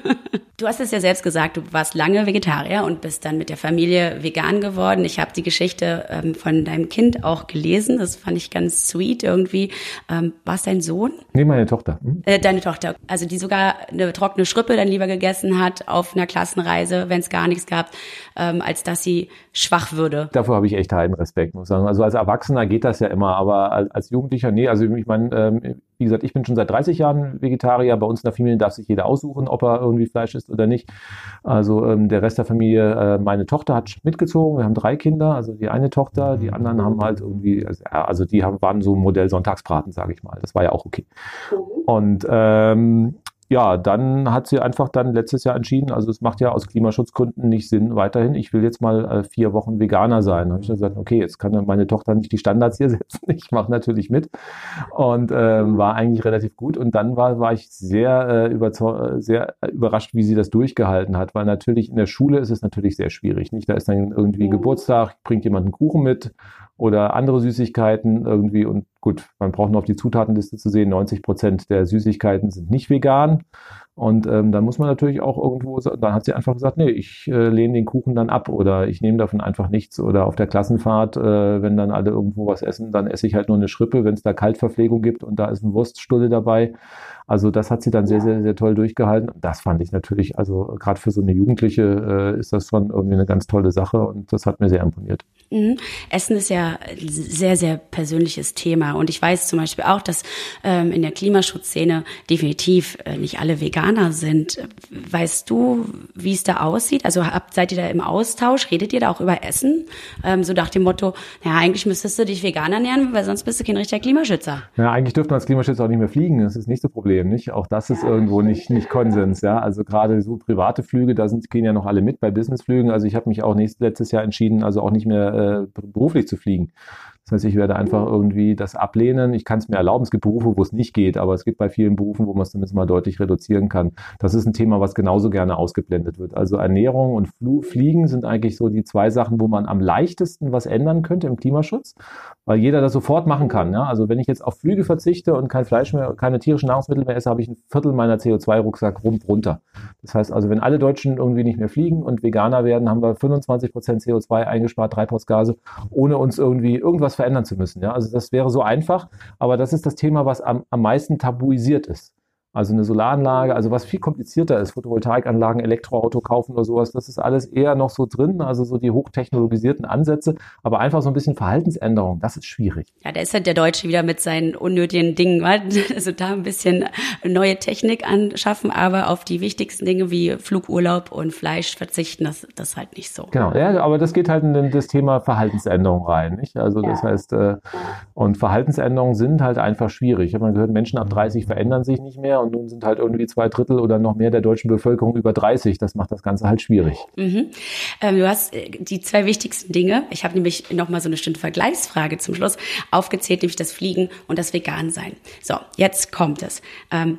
Speaker 1: du hast es ja selbst gesagt, du warst lange Vegetarier und bist dann mit der Familie vegan geworden ich habe die Geschichte ähm, von deinem Kind auch gelesen. Das fand ich ganz sweet irgendwie. Ähm, war es dein Sohn?
Speaker 2: Nee, meine Tochter. Hm?
Speaker 1: Äh, deine Tochter. Also die sogar eine trockene Schrippe dann lieber gegessen hat auf einer Klassenreise, wenn es gar nichts gab, ähm, als dass sie schwach würde.
Speaker 2: Dafür habe ich echt heiden Respekt, muss ich sagen. Also als Erwachsener geht das ja immer, aber als, Jugendlicher, nee. Also ich meine, ähm, wie gesagt, ich bin schon seit 30 Jahren Vegetarier. Bei uns in der Familie darf sich jeder aussuchen, ob er irgendwie Fleisch isst oder nicht. Also ähm, der Rest der Familie, äh, meine Tochter hat mitgezogen. Wir haben drei Kinder, also die eine Tochter, die anderen haben halt irgendwie, also, also die haben, waren so ein Modell Sonntagsbraten, sage ich mal. Das war ja auch okay. Mhm. Und ähm, ja, dann hat sie einfach dann letztes Jahr entschieden, also es macht ja aus Klimaschutzgründen nicht Sinn weiterhin. Ich will jetzt mal äh, vier Wochen Veganer sein. Da habe ich dann gesagt, okay, jetzt kann meine Tochter nicht die Standards hier setzen. Ich mache natürlich mit und ähm, war eigentlich relativ gut. Und dann war, war ich sehr, äh, überzeugt, sehr überrascht, wie sie das durchgehalten hat, weil natürlich in der Schule ist es natürlich sehr schwierig. Nicht? Da ist dann irgendwie mhm. Geburtstag, bringt jemand einen Kuchen mit oder andere Süßigkeiten irgendwie. Und gut, man braucht nur auf die Zutatenliste zu sehen, 90 Prozent der Süßigkeiten sind nicht vegan. Und ähm, dann muss man natürlich auch irgendwo, dann hat sie einfach gesagt, nee, ich äh, lehne den Kuchen dann ab oder ich nehme davon einfach nichts. Oder auf der Klassenfahrt, äh, wenn dann alle irgendwo was essen, dann esse ich halt nur eine Schrippe, wenn es da Kaltverpflegung gibt und da ist ein Wurststulle dabei. Also das hat sie dann sehr, sehr, sehr toll durchgehalten. Das fand ich natürlich, also gerade für so eine Jugendliche äh, ist das schon irgendwie eine ganz tolle Sache und das hat mir sehr imponiert.
Speaker 1: Mhm. Essen ist ja ein sehr, sehr persönliches Thema. Und ich weiß zum Beispiel auch, dass ähm, in der Klimaschutzszene definitiv äh, nicht alle Veganer sind. Weißt du, wie es da aussieht? Also habt, seid ihr da im Austausch? Redet ihr da auch über Essen? Ähm, so nach dem Motto, naja, eigentlich müsstest du dich vegan ernähren, weil sonst bist du kein richtiger Klimaschützer.
Speaker 2: Ja, eigentlich dürfte man als Klimaschützer auch nicht mehr fliegen. Das ist nicht so Problem, nicht? Auch das ist irgendwo nicht, nicht Konsens, ja. Also gerade so private Flüge, da sind, gehen ja noch alle mit bei Businessflügen. Also ich habe mich auch nächstes, letztes Jahr entschieden, also auch nicht mehr äh, beruflich zu fliegen. Das heißt, ich werde einfach irgendwie das ablehnen. Ich kann es mir erlauben. Es gibt Berufe, wo es nicht geht, aber es gibt bei vielen Berufen, wo man es zumindest mal deutlich reduzieren kann. Das ist ein Thema, was genauso gerne ausgeblendet wird. Also Ernährung und Fl Fliegen sind eigentlich so die zwei Sachen, wo man am leichtesten was ändern könnte im Klimaschutz, weil jeder das sofort machen kann. Ja? Also wenn ich jetzt auf Flüge verzichte und kein Fleisch mehr, keine tierischen Nahrungsmittel mehr esse, habe ich ein Viertel meiner CO2-Rucksack runter. Das heißt also, wenn alle Deutschen irgendwie nicht mehr fliegen und Veganer werden, haben wir 25 Prozent CO2 eingespart, Treibhausgase, ohne uns irgendwie irgendwas verändern zu müssen. Ja? Also das wäre so einfach, aber das ist das Thema, was am, am meisten tabuisiert ist. Also eine Solaranlage, also was viel komplizierter ist, Photovoltaikanlagen, Elektroauto kaufen oder sowas, das ist alles eher noch so drin, also so die hochtechnologisierten Ansätze, aber einfach so ein bisschen Verhaltensänderung, das ist schwierig.
Speaker 1: Ja, da ist halt der Deutsche wieder mit seinen unnötigen Dingen, also da ein bisschen neue Technik anschaffen, aber auf die wichtigsten Dinge wie Flugurlaub und Fleisch verzichten, das, das halt nicht so.
Speaker 2: Genau, ja, aber das geht halt in das Thema Verhaltensänderung rein, nicht? Also das ja. heißt, äh, und Verhaltensänderungen sind halt einfach schwierig. Ich habe mal gehört, Menschen ab 30 verändern sich nicht mehr und nun sind halt irgendwie zwei Drittel oder noch mehr der deutschen Bevölkerung über 30. Das macht das Ganze halt schwierig.
Speaker 1: Mhm. Ähm, du hast äh, die zwei wichtigsten Dinge. Ich habe nämlich noch mal so eine Stunde Vergleichsfrage zum Schluss aufgezählt, nämlich das Fliegen und das Vegan-Sein. So, jetzt kommt es. Ähm,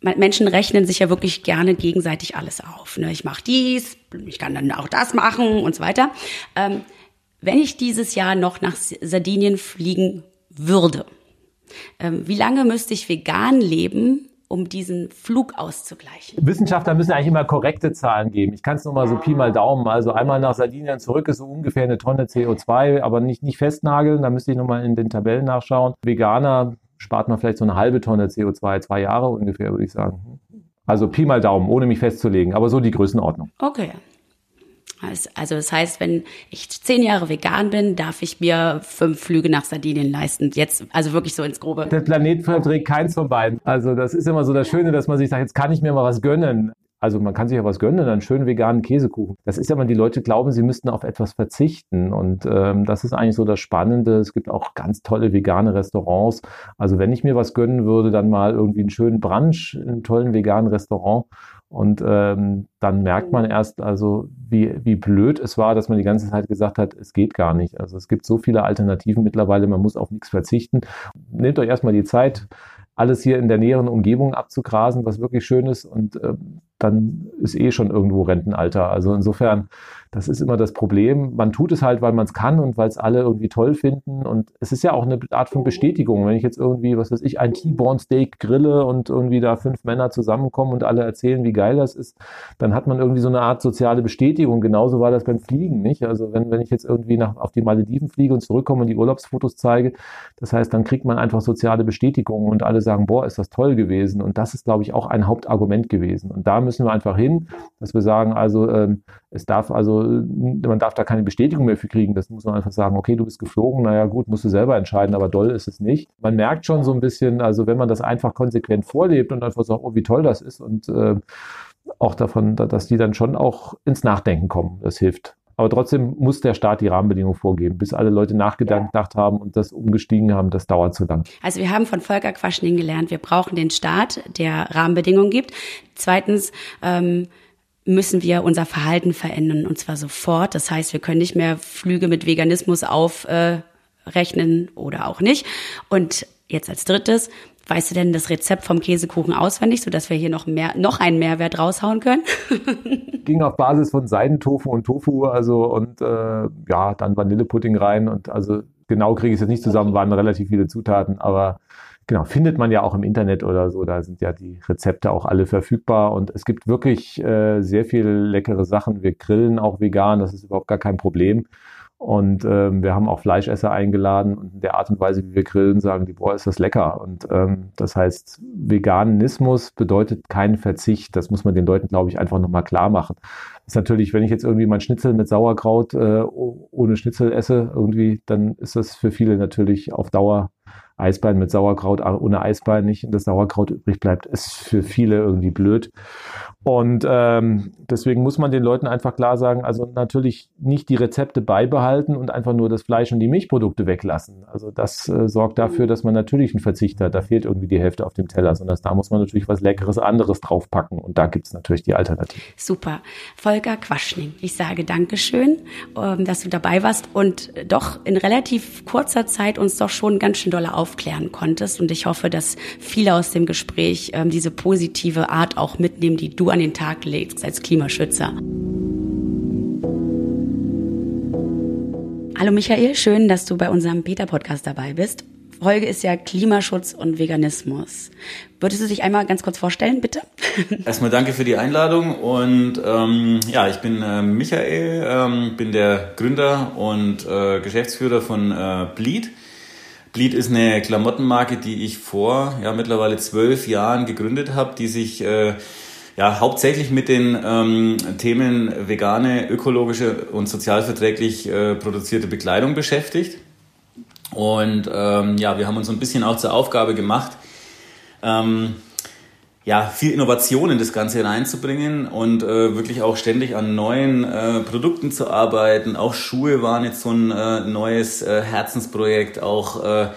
Speaker 1: Menschen rechnen sich ja wirklich gerne gegenseitig alles auf. Ne? Ich mache dies, ich kann dann auch das machen und so weiter. Ähm, wenn ich dieses Jahr noch nach Sardinien fliegen würde, wie lange müsste ich vegan leben, um diesen Flug auszugleichen?
Speaker 2: Wissenschaftler müssen eigentlich immer korrekte Zahlen geben. Ich kann es nur mal so Pi mal Daumen. Also einmal nach Sardinien zurück ist so ungefähr eine Tonne CO2, aber nicht, nicht festnageln. Da müsste ich nochmal in den Tabellen nachschauen. Veganer spart man vielleicht so eine halbe Tonne CO2, zwei Jahre ungefähr, würde ich sagen. Also Pi mal Daumen, ohne mich festzulegen, aber so die Größenordnung.
Speaker 1: Okay. Also das heißt, wenn ich zehn Jahre vegan bin, darf ich mir fünf Flüge nach Sardinien leisten. Jetzt, also wirklich so ins Grobe.
Speaker 2: Der Planet verträgt keins von beiden. Also das ist immer so das Schöne, dass man sich sagt, jetzt kann ich mir mal was gönnen. Also man kann sich ja was gönnen, einen schönen veganen Käsekuchen. Das ist ja immer, die Leute glauben, sie müssten auf etwas verzichten. Und ähm, das ist eigentlich so das Spannende. Es gibt auch ganz tolle vegane Restaurants. Also wenn ich mir was gönnen würde, dann mal irgendwie einen schönen Brunch, einen tollen veganen Restaurant. Und ähm, dann merkt man erst, also wie, wie blöd es war, dass man die ganze Zeit gesagt hat, es geht gar nicht. Also es gibt so viele Alternativen mittlerweile, man muss auf nichts verzichten. Nehmt euch erstmal die Zeit, alles hier in der näheren Umgebung abzugrasen, was wirklich schön ist. Und äh, dann ist eh schon irgendwo Rentenalter. Also insofern, das ist immer das Problem. Man tut es halt, weil man es kann und weil es alle irgendwie toll finden. Und es ist ja auch eine Art von Bestätigung. Wenn ich jetzt irgendwie, was weiß ich, ein T-Bone Steak grille und irgendwie da fünf Männer zusammenkommen und alle erzählen, wie geil das ist, dann hat man irgendwie so eine Art soziale Bestätigung. Genauso war das beim Fliegen, nicht? Also wenn, wenn ich jetzt irgendwie nach, auf die Malediven fliege und zurückkomme und die Urlaubsfotos zeige, das heißt, dann kriegt man einfach soziale Bestätigung und alle sagen, boah, ist das toll gewesen. Und das ist, glaube ich, auch ein Hauptargument gewesen. Und da müssen wir einfach hin, dass wir sagen, also ähm, es darf also, man darf da keine Bestätigung mehr für kriegen. Das muss man einfach sagen, okay, du bist geflogen, naja gut, musst du selber entscheiden, aber doll ist es nicht. Man merkt schon so ein bisschen, also wenn man das einfach konsequent vorlebt und einfach sagt, oh, wie toll das ist und äh, auch davon, dass die dann schon auch ins Nachdenken kommen. Das hilft. Aber trotzdem muss der Staat die Rahmenbedingungen vorgeben. Bis alle Leute nachgedacht haben und das umgestiegen haben, das dauert zu lang.
Speaker 1: Also wir haben von Volker Quaschning gelernt, wir brauchen den Staat, der Rahmenbedingungen gibt. Zweitens, ähm, müssen wir unser Verhalten verändern und zwar sofort. Das heißt, wir können nicht mehr Flüge mit Veganismus aufrechnen äh, oder auch nicht. Und jetzt als drittes, Weißt du denn das Rezept vom Käsekuchen auswendig, sodass wir hier noch mehr, noch einen Mehrwert raushauen können?
Speaker 2: Ging auf Basis von Seidentofu und Tofu, also und äh, ja, dann Vanillepudding rein und also genau kriege ich es jetzt nicht zusammen, waren relativ viele Zutaten, aber genau, findet man ja auch im Internet oder so, da sind ja die Rezepte auch alle verfügbar und es gibt wirklich äh, sehr viel leckere Sachen. Wir grillen auch vegan, das ist überhaupt gar kein Problem. Und ähm, wir haben auch Fleischesser eingeladen und in der Art und Weise, wie wir grillen, sagen die, boah, ist das lecker. Und ähm, das heißt, Veganismus bedeutet keinen Verzicht. Das muss man den Leuten, glaube ich, einfach nochmal klar machen. Ist natürlich, wenn ich jetzt irgendwie mein Schnitzel mit Sauerkraut äh, ohne Schnitzel esse, irgendwie, dann ist das für viele natürlich auf Dauer Eisbein mit Sauerkraut ohne Eisbein nicht und das Sauerkraut übrig bleibt, ist für viele irgendwie blöd. Und ähm, deswegen muss man den Leuten einfach klar sagen, also natürlich nicht die Rezepte beibehalten und einfach nur das Fleisch und die Milchprodukte weglassen. Also das äh, sorgt dafür, dass man natürlich einen Verzicht hat. Da fehlt irgendwie die Hälfte auf dem Teller, sondern da muss man natürlich was Leckeres anderes draufpacken. Und da gibt es natürlich die Alternative.
Speaker 1: Super. Volker Quaschning, ich sage Dankeschön, ähm, dass du dabei warst und doch in relativ kurzer Zeit uns doch schon ganz schön dolle aufklären konntest. Und ich hoffe, dass viele aus dem Gespräch ähm, diese positive Art auch mitnehmen, die du an den Tag legst als Klimaschützer. Hallo Michael, schön, dass du bei unserem Peter-Podcast dabei bist. Folge ist ja Klimaschutz und Veganismus. Würdest du dich einmal ganz kurz vorstellen, bitte?
Speaker 3: Erstmal danke für die Einladung und ähm, ja, ich bin äh, Michael, ähm, bin der Gründer und äh, Geschäftsführer von äh, Bleed. Bleed ist eine Klamottenmarke, die ich vor ja mittlerweile zwölf Jahren gegründet habe, die sich äh, ja, hauptsächlich mit den ähm, Themen vegane, ökologische und sozialverträglich äh, produzierte Bekleidung beschäftigt. Und ähm, ja, wir haben uns ein bisschen auch zur Aufgabe gemacht, ähm, ja, viel Innovation in das Ganze reinzubringen und äh, wirklich auch ständig an neuen äh, Produkten zu arbeiten. Auch Schuhe waren jetzt so ein äh, neues äh, Herzensprojekt, auch äh,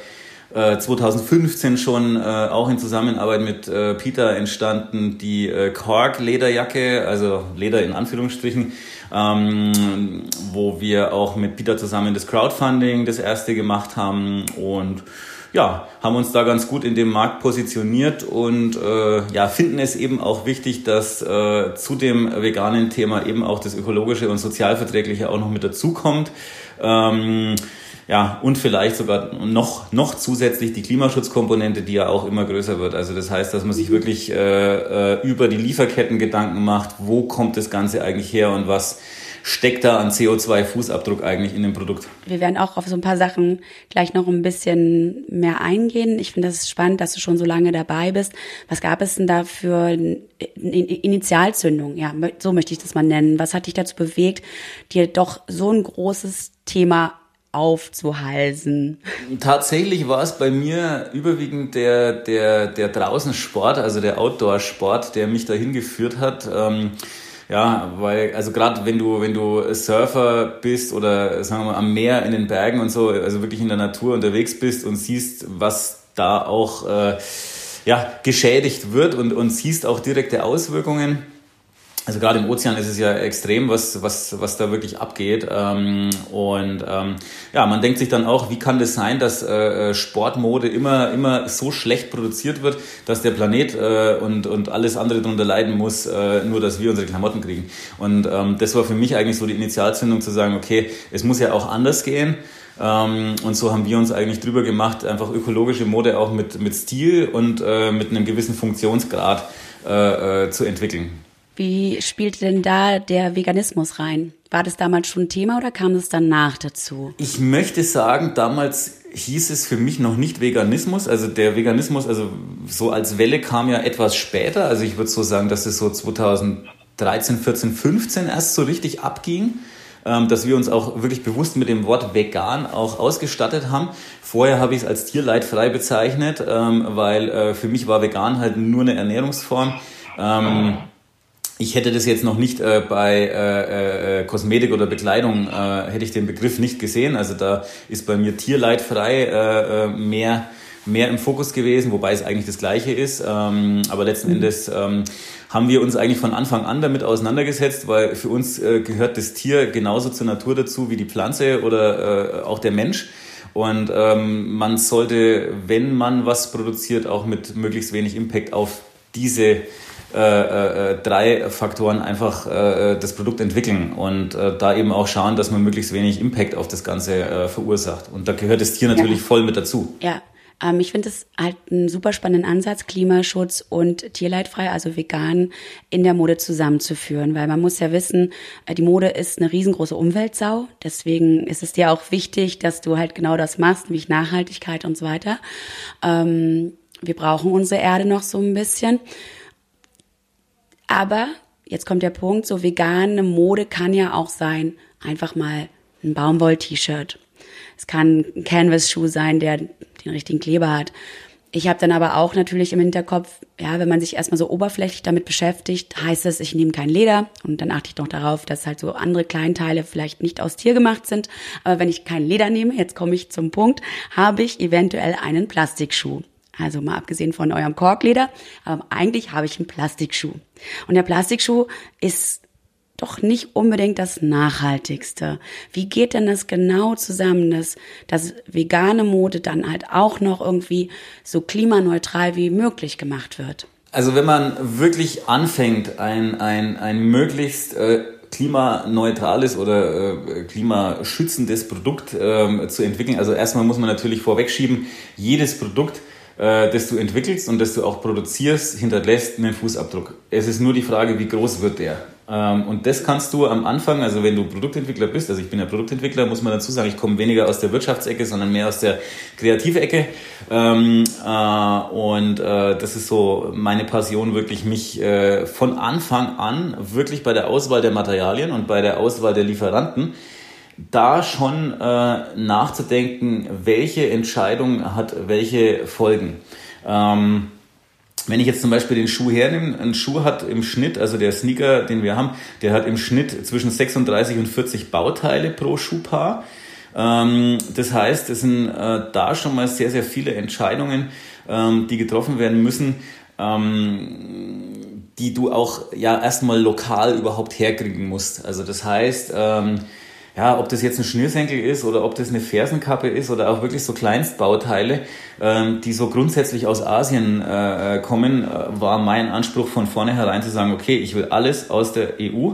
Speaker 3: 2015 schon äh, auch in Zusammenarbeit mit äh, Peter entstanden die äh, Korg Lederjacke, also Leder in Anführungsstrichen, ähm, wo wir auch mit Peter zusammen das Crowdfunding das erste gemacht haben und ja, haben uns da ganz gut in dem Markt positioniert und äh, ja, finden es eben auch wichtig, dass äh, zu dem veganen Thema eben auch das ökologische und sozialverträgliche auch noch mit dazukommt. Ähm, ja, und vielleicht sogar noch, noch zusätzlich die Klimaschutzkomponente, die ja auch immer größer wird. Also das heißt, dass man sich wirklich äh, äh über die Lieferketten Gedanken macht, wo kommt das Ganze eigentlich her und was steckt da an CO2-Fußabdruck eigentlich in dem Produkt?
Speaker 1: Wir werden auch auf so ein paar Sachen gleich noch ein bisschen mehr eingehen. Ich finde das spannend, dass du schon so lange dabei bist. Was gab es denn da für Initialzündung? Ja, so möchte ich das mal nennen. Was hat dich dazu bewegt, dir doch so ein großes Thema aufzuhalsen?
Speaker 3: Tatsächlich war es bei mir überwiegend der, der, der Draußensport, also der Outdoor-Sport, der mich dahin geführt hat. Ähm, ja, weil, also gerade wenn du, wenn du Surfer bist oder sagen wir mal am Meer, in den Bergen und so, also wirklich in der Natur unterwegs bist und siehst, was da auch äh, ja, geschädigt wird und, und siehst auch direkte Auswirkungen also gerade im Ozean ist es ja extrem, was, was, was da wirklich abgeht. Ähm, und ähm, ja, man denkt sich dann auch, wie kann das sein, dass äh, Sportmode immer, immer so schlecht produziert wird, dass der Planet äh, und, und alles andere darunter leiden muss, äh, nur dass wir unsere Klamotten kriegen. Und ähm, das war für mich eigentlich so die Initialzündung zu sagen, okay, es muss ja auch anders gehen. Und so haben wir uns eigentlich drüber gemacht, einfach ökologische Mode auch mit, mit Stil und äh, mit einem gewissen Funktionsgrad äh, äh, zu entwickeln.
Speaker 1: Wie spielte denn da der Veganismus rein? War das damals schon Thema oder kam es danach dazu?
Speaker 3: Ich möchte sagen, damals hieß es für mich noch nicht Veganismus. Also der Veganismus, also so als Welle kam ja etwas später. Also ich würde so sagen, dass es so 2013, 14, 15 erst so richtig abging ähm, dass wir uns auch wirklich bewusst mit dem Wort vegan auch ausgestattet haben. Vorher habe ich es als tierleidfrei bezeichnet, ähm, weil äh, für mich war vegan halt nur eine Ernährungsform. Ich hätte das jetzt noch nicht äh, bei äh, äh, Kosmetik oder Bekleidung, äh, hätte ich den Begriff nicht gesehen. Also da ist bei mir tierleidfrei äh, äh, mehr, mehr im Fokus gewesen, wobei es eigentlich das Gleiche ist. Ähm, aber letzten mhm. Endes ähm, haben wir uns eigentlich von Anfang an damit auseinandergesetzt, weil für uns gehört das Tier genauso zur Natur dazu wie die Pflanze oder auch der Mensch. Und ähm, man sollte, wenn man was produziert, auch mit möglichst wenig Impact auf diese äh, äh, drei Faktoren einfach äh, das Produkt entwickeln und äh, da eben auch schauen, dass man möglichst wenig Impact auf das Ganze verursacht. Und da gehört das Tier natürlich ja. voll mit dazu.
Speaker 1: Ja. Ähm, ich finde es halt einen super spannenden Ansatz, Klimaschutz und tierleidfrei, also vegan, in der Mode zusammenzuführen, weil man muss ja wissen, die Mode ist eine riesengroße Umweltsau. Deswegen ist es dir auch wichtig, dass du halt genau das machst, wie Nachhaltigkeit und so weiter. Ähm, wir brauchen unsere Erde noch so ein bisschen. Aber jetzt kommt der Punkt, so vegane Mode kann ja auch sein, einfach mal ein Baumwoll-T-Shirt. Es kann ein Canvas-Schuh sein, der den richtigen Kleber hat. Ich habe dann aber auch natürlich im Hinterkopf, ja, wenn man sich erstmal so oberflächlich damit beschäftigt, heißt es, ich nehme kein Leder und dann achte ich noch darauf, dass halt so andere Kleinteile vielleicht nicht aus Tier gemacht sind. Aber wenn ich kein Leder nehme, jetzt komme ich zum Punkt, habe ich eventuell einen Plastikschuh. Also mal abgesehen von eurem Korkleder, aber eigentlich habe ich einen Plastikschuh. Und der Plastikschuh ist doch nicht unbedingt das Nachhaltigste. Wie geht denn das genau zusammen, dass, dass vegane Mode dann halt auch noch irgendwie so klimaneutral wie möglich gemacht wird?
Speaker 3: Also wenn man wirklich anfängt, ein, ein, ein möglichst äh, klimaneutrales oder äh, klimaschützendes Produkt äh, zu entwickeln, also erstmal muss man natürlich vorwegschieben, jedes Produkt äh, das du entwickelst und das du auch produzierst, hinterlässt einen Fußabdruck. Es ist nur die Frage, wie groß wird der? Ähm, und das kannst du am Anfang, also wenn du Produktentwickler bist, also ich bin ja Produktentwickler, muss man dazu sagen, ich komme weniger aus der Wirtschaftsecke, sondern mehr aus der Kreativecke. Ähm, äh, und äh, das ist so meine Passion, wirklich mich äh, von Anfang an wirklich bei der Auswahl der Materialien und bei der Auswahl der Lieferanten da schon äh, nachzudenken, welche Entscheidung hat welche Folgen. Ähm, wenn ich jetzt zum Beispiel den Schuh hernehme, ein Schuh hat im Schnitt, also der Sneaker, den wir haben, der hat im Schnitt zwischen 36 und 40 Bauteile pro Schuhpaar. Ähm, das heißt, es sind äh, da schon mal sehr, sehr viele Entscheidungen, ähm, die getroffen werden müssen, ähm, die du auch ja erstmal lokal überhaupt herkriegen musst. Also das heißt, ähm, ja, ob das jetzt ein Schnürsenkel ist oder ob das eine Fersenkappe ist oder auch wirklich so Kleinstbauteile, ähm, die so grundsätzlich aus Asien äh, äh kommen, äh, war mein Anspruch von vornherein zu sagen, okay, ich will alles aus der EU.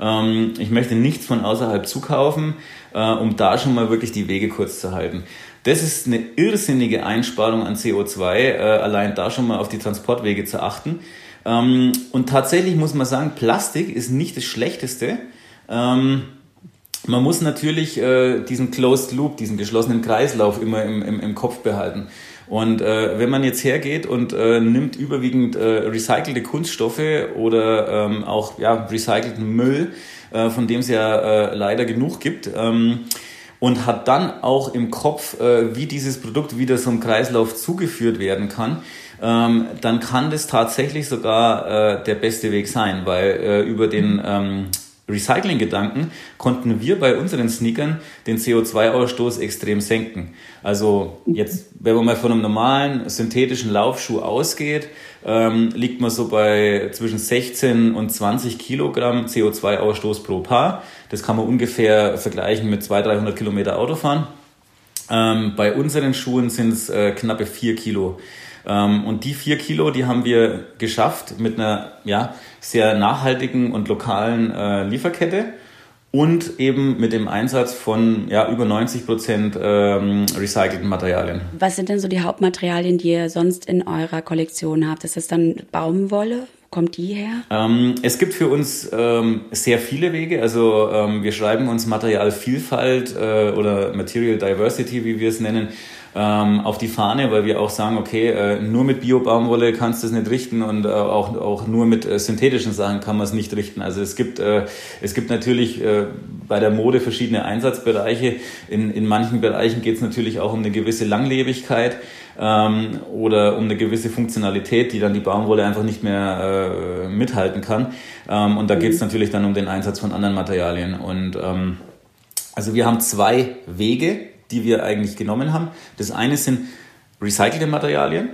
Speaker 3: Ähm, ich möchte nichts von außerhalb zukaufen, äh, um da schon mal wirklich die Wege kurz zu halten. Das ist eine irrsinnige Einsparung an CO2, äh, allein da schon mal auf die Transportwege zu achten. Ähm, und tatsächlich muss man sagen, Plastik ist nicht das Schlechteste. Ähm, man muss natürlich äh, diesen Closed Loop, diesen geschlossenen Kreislauf immer im, im, im Kopf behalten. Und äh, wenn man jetzt hergeht und äh, nimmt überwiegend äh, recycelte Kunststoffe oder ähm, auch ja, recycelten Müll, äh, von dem es ja äh, leider genug gibt, ähm, und hat dann auch im Kopf, äh, wie dieses Produkt wieder einem Kreislauf zugeführt werden kann, ähm, dann kann das tatsächlich sogar äh, der beste Weg sein, weil äh, über den ähm, Recycling-Gedanken konnten wir bei unseren Sneakern den CO2-Ausstoß extrem senken. Also jetzt, wenn man mal von einem normalen synthetischen Laufschuh ausgeht, ähm, liegt man so bei zwischen 16 und 20 Kilogramm CO2-Ausstoß pro Paar. Das kann man ungefähr vergleichen mit 200, 300 Kilometer Autofahren. Ähm, bei unseren Schuhen sind es äh, knappe 4 Kilo. Ähm, und die 4 Kilo, die haben wir geschafft mit einer ja, sehr nachhaltigen und lokalen äh, Lieferkette und eben mit dem Einsatz von ja, über 90 Prozent ähm, recycelten Materialien.
Speaker 1: Was sind denn so die Hauptmaterialien, die ihr sonst in eurer Kollektion habt? Ist das dann Baumwolle? Kommt die her?
Speaker 3: Ähm, es gibt für uns ähm, sehr viele Wege. Also ähm, wir schreiben uns Materialvielfalt äh, oder Material Diversity, wie wir es nennen, ähm, auf die Fahne, weil wir auch sagen, okay, äh, nur mit Bio-Baumwolle kannst du es nicht richten und äh, auch, auch nur mit äh, synthetischen Sachen kann man es nicht richten. Also es gibt, äh, es gibt natürlich äh, bei der Mode verschiedene Einsatzbereiche. In, in manchen Bereichen geht es natürlich auch um eine gewisse Langlebigkeit ähm, oder um eine gewisse Funktionalität, die dann die Baumwolle einfach nicht mehr äh, mithalten kann. Ähm, und da geht es mhm. natürlich dann um den Einsatz von anderen Materialien. Und ähm, also wir haben zwei Wege, die wir eigentlich genommen haben. Das eine sind recycelte Materialien.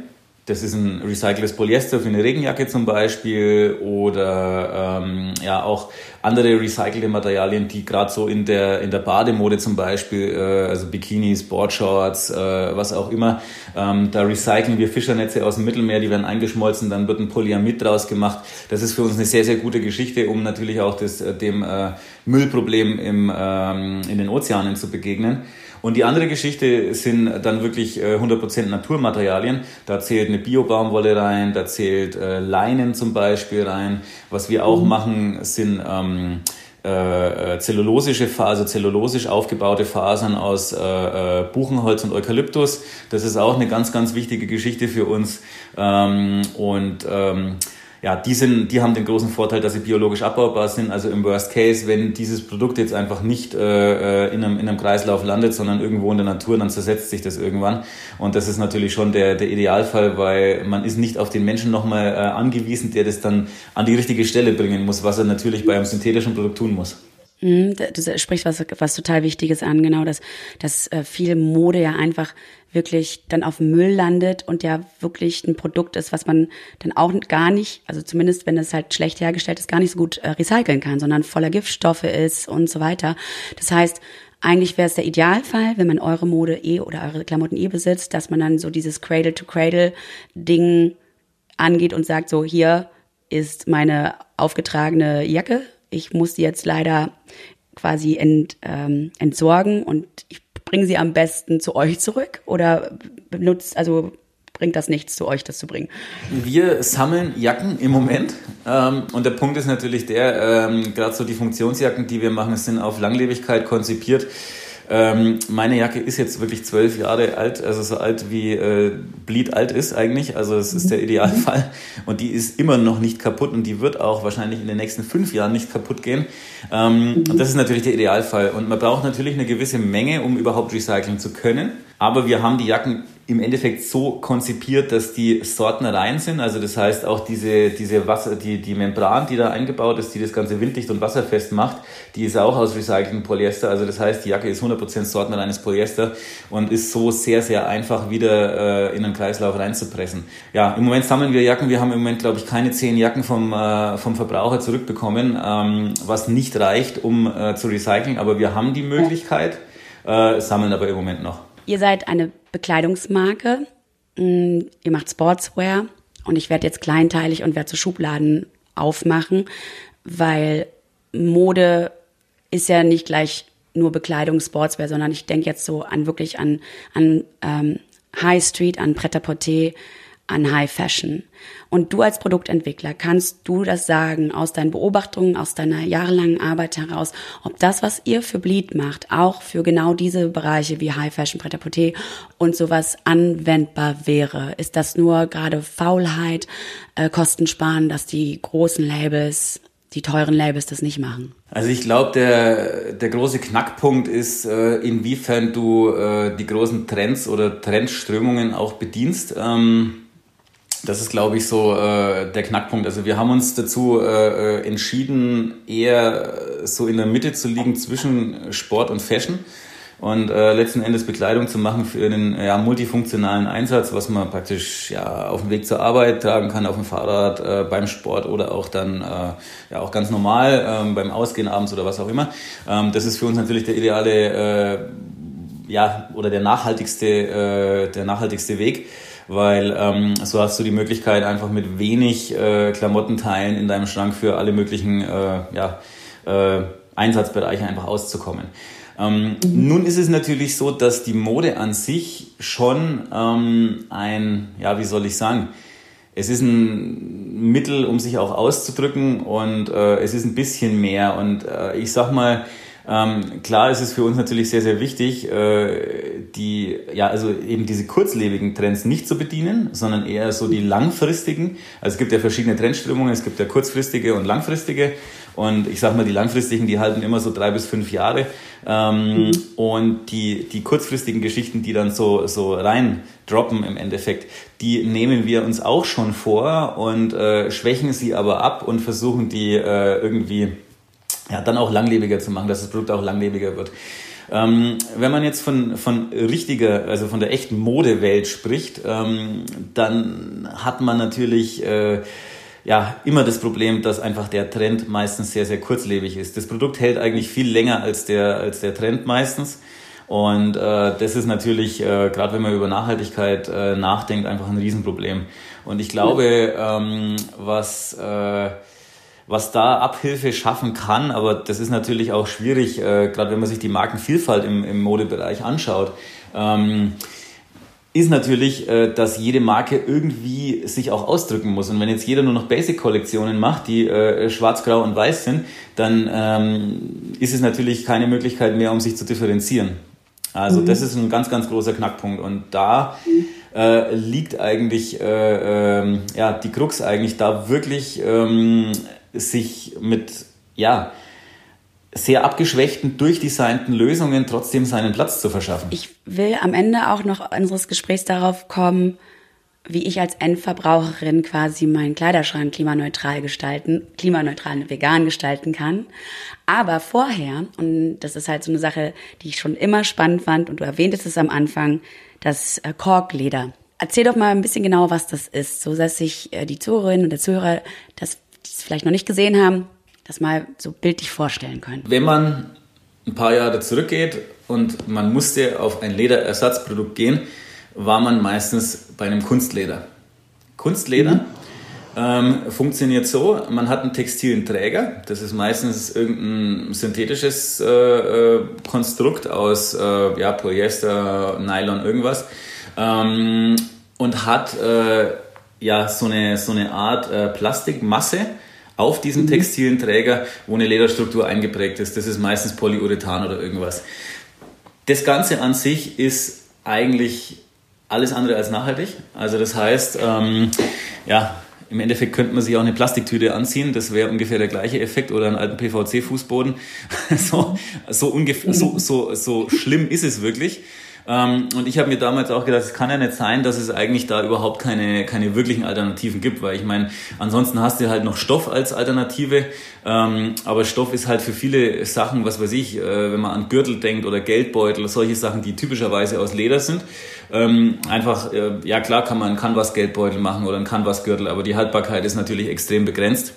Speaker 3: Das ist ein recyceltes Polyester für eine Regenjacke zum Beispiel oder ähm, ja auch andere recycelte Materialien, die gerade so in der in der Bademode zum Beispiel, äh, also Bikinis, Boardshorts, äh, was auch immer, ähm, da recyceln wir Fischernetze aus dem Mittelmeer, die werden eingeschmolzen, dann wird ein Polyamid draus gemacht. Das ist für uns eine sehr sehr gute Geschichte, um natürlich auch das äh, dem äh, Müllproblem im ähm, in den Ozeanen zu begegnen. Und die andere Geschichte sind dann wirklich 100% äh, Naturmaterialien. Da zählt eine Bio-Baumwolle rein, da zählt äh, Leinen zum Beispiel rein. Was wir auch mhm. machen, sind ähm, äh, äh zellulosische Faser, zellulosisch aufgebaute Fasern aus äh, äh, Buchenholz und Eukalyptus. Das ist auch eine ganz, ganz wichtige Geschichte für uns. Ähm, und ähm, ja, die, sind, die haben den großen Vorteil, dass sie biologisch abbaubar sind. Also im Worst Case, wenn dieses Produkt jetzt einfach nicht äh, äh, in, einem, in einem Kreislauf landet, sondern irgendwo in der Natur, dann zersetzt sich das irgendwann. Und das ist natürlich schon der, der Idealfall, weil man ist nicht auf den Menschen nochmal äh, angewiesen, der das dann an die richtige Stelle bringen muss, was er natürlich bei einem synthetischen Produkt tun muss.
Speaker 1: Mhm, du sprichst was, was total Wichtiges an, genau, dass, dass äh, viel Mode ja einfach wirklich dann auf Müll landet und ja wirklich ein Produkt ist, was man dann auch gar nicht, also zumindest wenn es halt schlecht hergestellt ist, gar nicht so gut äh, recyceln kann, sondern voller Giftstoffe ist und so weiter. Das heißt, eigentlich wäre es der Idealfall, wenn man eure Mode eh oder eure Klamotten eh besitzt, dass man dann so dieses Cradle-to-Cradle-Ding angeht und sagt, so hier ist meine aufgetragene Jacke ich muss sie jetzt leider quasi ent, ähm, entsorgen und ich bringe sie am besten zu euch zurück oder benutzt, also bringt das nichts zu euch, das zu bringen?
Speaker 3: Wir sammeln Jacken im Moment ähm, und der Punkt ist natürlich der, ähm, gerade so die Funktionsjacken, die wir machen, sind auf Langlebigkeit konzipiert. Ähm, meine Jacke ist jetzt wirklich zwölf Jahre alt, also so alt wie äh, Bleed alt ist eigentlich. Also es ist der Idealfall. Und die ist immer noch nicht kaputt und die wird auch wahrscheinlich in den nächsten fünf Jahren nicht kaputt gehen. Ähm, und das ist natürlich der Idealfall. Und man braucht natürlich eine gewisse Menge, um überhaupt recyceln zu können. Aber wir haben die Jacken im Endeffekt so konzipiert, dass die Sorten rein sind. Also das heißt auch diese, diese Wasser, die, die Membran, die da eingebaut ist, die das Ganze winddicht und wasserfest macht, die ist auch aus recyceltem Polyester. Also das heißt, die Jacke ist 100% sortenreines Polyester und ist so sehr, sehr einfach wieder äh, in den Kreislauf reinzupressen. Ja, im Moment sammeln wir Jacken. Wir haben im Moment, glaube ich, keine zehn Jacken vom, äh, vom Verbraucher zurückbekommen, ähm, was nicht reicht, um äh, zu recyceln. Aber wir haben die Möglichkeit, äh, sammeln aber im Moment noch.
Speaker 1: Ihr seid eine Bekleidungsmarke. Mm, ihr macht Sportswear und ich werde jetzt kleinteilig und werde zu Schubladen aufmachen, weil Mode ist ja nicht gleich nur Bekleidung, Sportswear, sondern ich denke jetzt so an wirklich an, an ähm, High Street, an Pret-à-Porter, an High Fashion. Und du als Produktentwickler, kannst du das sagen aus deinen Beobachtungen, aus deiner jahrelangen Arbeit heraus, ob das, was ihr für Bleed macht, auch für genau diese Bereiche wie High Fashion, Pret-à-Porter und sowas anwendbar wäre? Ist das nur gerade Faulheit, äh, Kosten sparen, dass die großen Labels die teuren Labels das nicht machen?
Speaker 3: Also ich glaube, der, der große Knackpunkt ist, äh, inwiefern du äh, die großen Trends oder Trendströmungen auch bedienst. Ähm, das ist, glaube ich, so äh, der Knackpunkt. Also wir haben uns dazu äh, äh, entschieden, eher so in der Mitte zu liegen zwischen Sport und Fashion und äh, letzten Endes Bekleidung zu machen für einen ja, multifunktionalen Einsatz, was man praktisch ja, auf dem Weg zur Arbeit tragen kann, auf dem Fahrrad, äh, beim Sport oder auch dann äh, ja auch ganz normal äh, beim Ausgehen abends oder was auch immer. Ähm, das ist für uns natürlich der ideale äh, ja oder der nachhaltigste äh, der nachhaltigste Weg weil ähm, so hast du die Möglichkeit, einfach mit wenig äh, Klamottenteilen in deinem Schrank für alle möglichen äh, ja, äh, Einsatzbereiche einfach auszukommen. Ähm, mhm. Nun ist es natürlich so, dass die Mode an sich schon ähm, ein, ja, wie soll ich sagen, es ist ein Mittel, um sich auch auszudrücken und äh, es ist ein bisschen mehr. Und äh, ich sag mal, ähm, klar ist es für uns natürlich sehr, sehr wichtig, äh, die, ja, also eben diese kurzlebigen Trends nicht zu bedienen, sondern eher so die langfristigen. Also es gibt ja verschiedene Trendströmungen, es gibt ja kurzfristige und langfristige. Und ich sag mal, die langfristigen, die halten immer so drei bis fünf Jahre. Ähm, mhm. Und die, die kurzfristigen Geschichten, die dann so, so rein droppen im Endeffekt, die nehmen wir uns auch schon vor und äh, schwächen sie aber ab und versuchen die äh, irgendwie ja, dann auch langlebiger zu machen, dass das Produkt auch langlebiger wird. Ähm, wenn man jetzt von, von richtiger, also von der echten Modewelt spricht, ähm, dann hat man natürlich äh, ja immer das Problem, dass einfach der Trend meistens sehr, sehr kurzlebig ist. Das Produkt hält eigentlich viel länger als der, als der Trend meistens. Und äh, das ist natürlich, äh, gerade wenn man über Nachhaltigkeit äh, nachdenkt, einfach ein Riesenproblem. Und ich glaube, ähm, was äh, was da Abhilfe schaffen kann, aber das ist natürlich auch schwierig, äh, gerade wenn man sich die Markenvielfalt im, im Modebereich anschaut. Ähm, ist natürlich, äh, dass jede Marke irgendwie sich auch ausdrücken muss. Und wenn jetzt jeder nur noch Basic-Kollektionen macht, die äh, schwarz, grau und weiß sind, dann ähm, ist es natürlich keine Möglichkeit mehr, um sich zu differenzieren. Also mhm. das ist ein ganz, ganz großer Knackpunkt. Und da äh, liegt eigentlich äh, äh, ja, die Krux eigentlich da wirklich ähm, sich mit, ja, sehr abgeschwächten, durchdesignten Lösungen trotzdem seinen Platz zu verschaffen.
Speaker 1: Ich will am Ende auch noch unseres Gesprächs darauf kommen, wie ich als Endverbraucherin quasi meinen Kleiderschrank klimaneutral gestalten, klimaneutral und vegan gestalten kann. Aber vorher, und das ist halt so eine Sache, die ich schon immer spannend fand, und du erwähntest es am Anfang, das äh, Korkleder. Erzähl doch mal ein bisschen genauer, was das ist, so dass sich äh, die Zuhörerinnen und der Zuhörer das die es vielleicht noch nicht gesehen haben, das mal so bildlich vorstellen können.
Speaker 3: Wenn man ein paar Jahre zurückgeht und man musste auf ein Lederersatzprodukt gehen, war man meistens bei einem Kunstleder. Kunstleder mhm. ähm, funktioniert so, man hat einen textilen Träger, das ist meistens irgendein synthetisches äh, äh Konstrukt aus äh, ja, Polyester, Nylon, irgendwas ähm, und hat äh, ja so eine, so eine Art äh, Plastikmasse auf diesem mhm. textilen Träger, wo eine Lederstruktur eingeprägt ist. Das ist meistens Polyurethan oder irgendwas. Das Ganze an sich ist eigentlich alles andere als nachhaltig. Also das heißt, ähm, ja, im Endeffekt könnte man sich auch eine Plastiktüte anziehen, das wäre ungefähr der gleiche Effekt oder einen alten PVC-Fußboden. so, so, so, so, so schlimm ist es wirklich. Ähm, und ich habe mir damals auch gedacht, es kann ja nicht sein, dass es eigentlich da überhaupt keine, keine wirklichen Alternativen gibt, weil ich meine, ansonsten hast du halt noch Stoff als Alternative, ähm, aber Stoff ist halt für viele Sachen, was weiß ich, äh, wenn man an Gürtel denkt oder Geldbeutel, solche Sachen, die typischerweise aus Leder sind. Ähm, einfach, äh, ja klar kann man einen Canvas-Geldbeutel machen oder einen Canvas-Gürtel, aber die Haltbarkeit ist natürlich extrem begrenzt.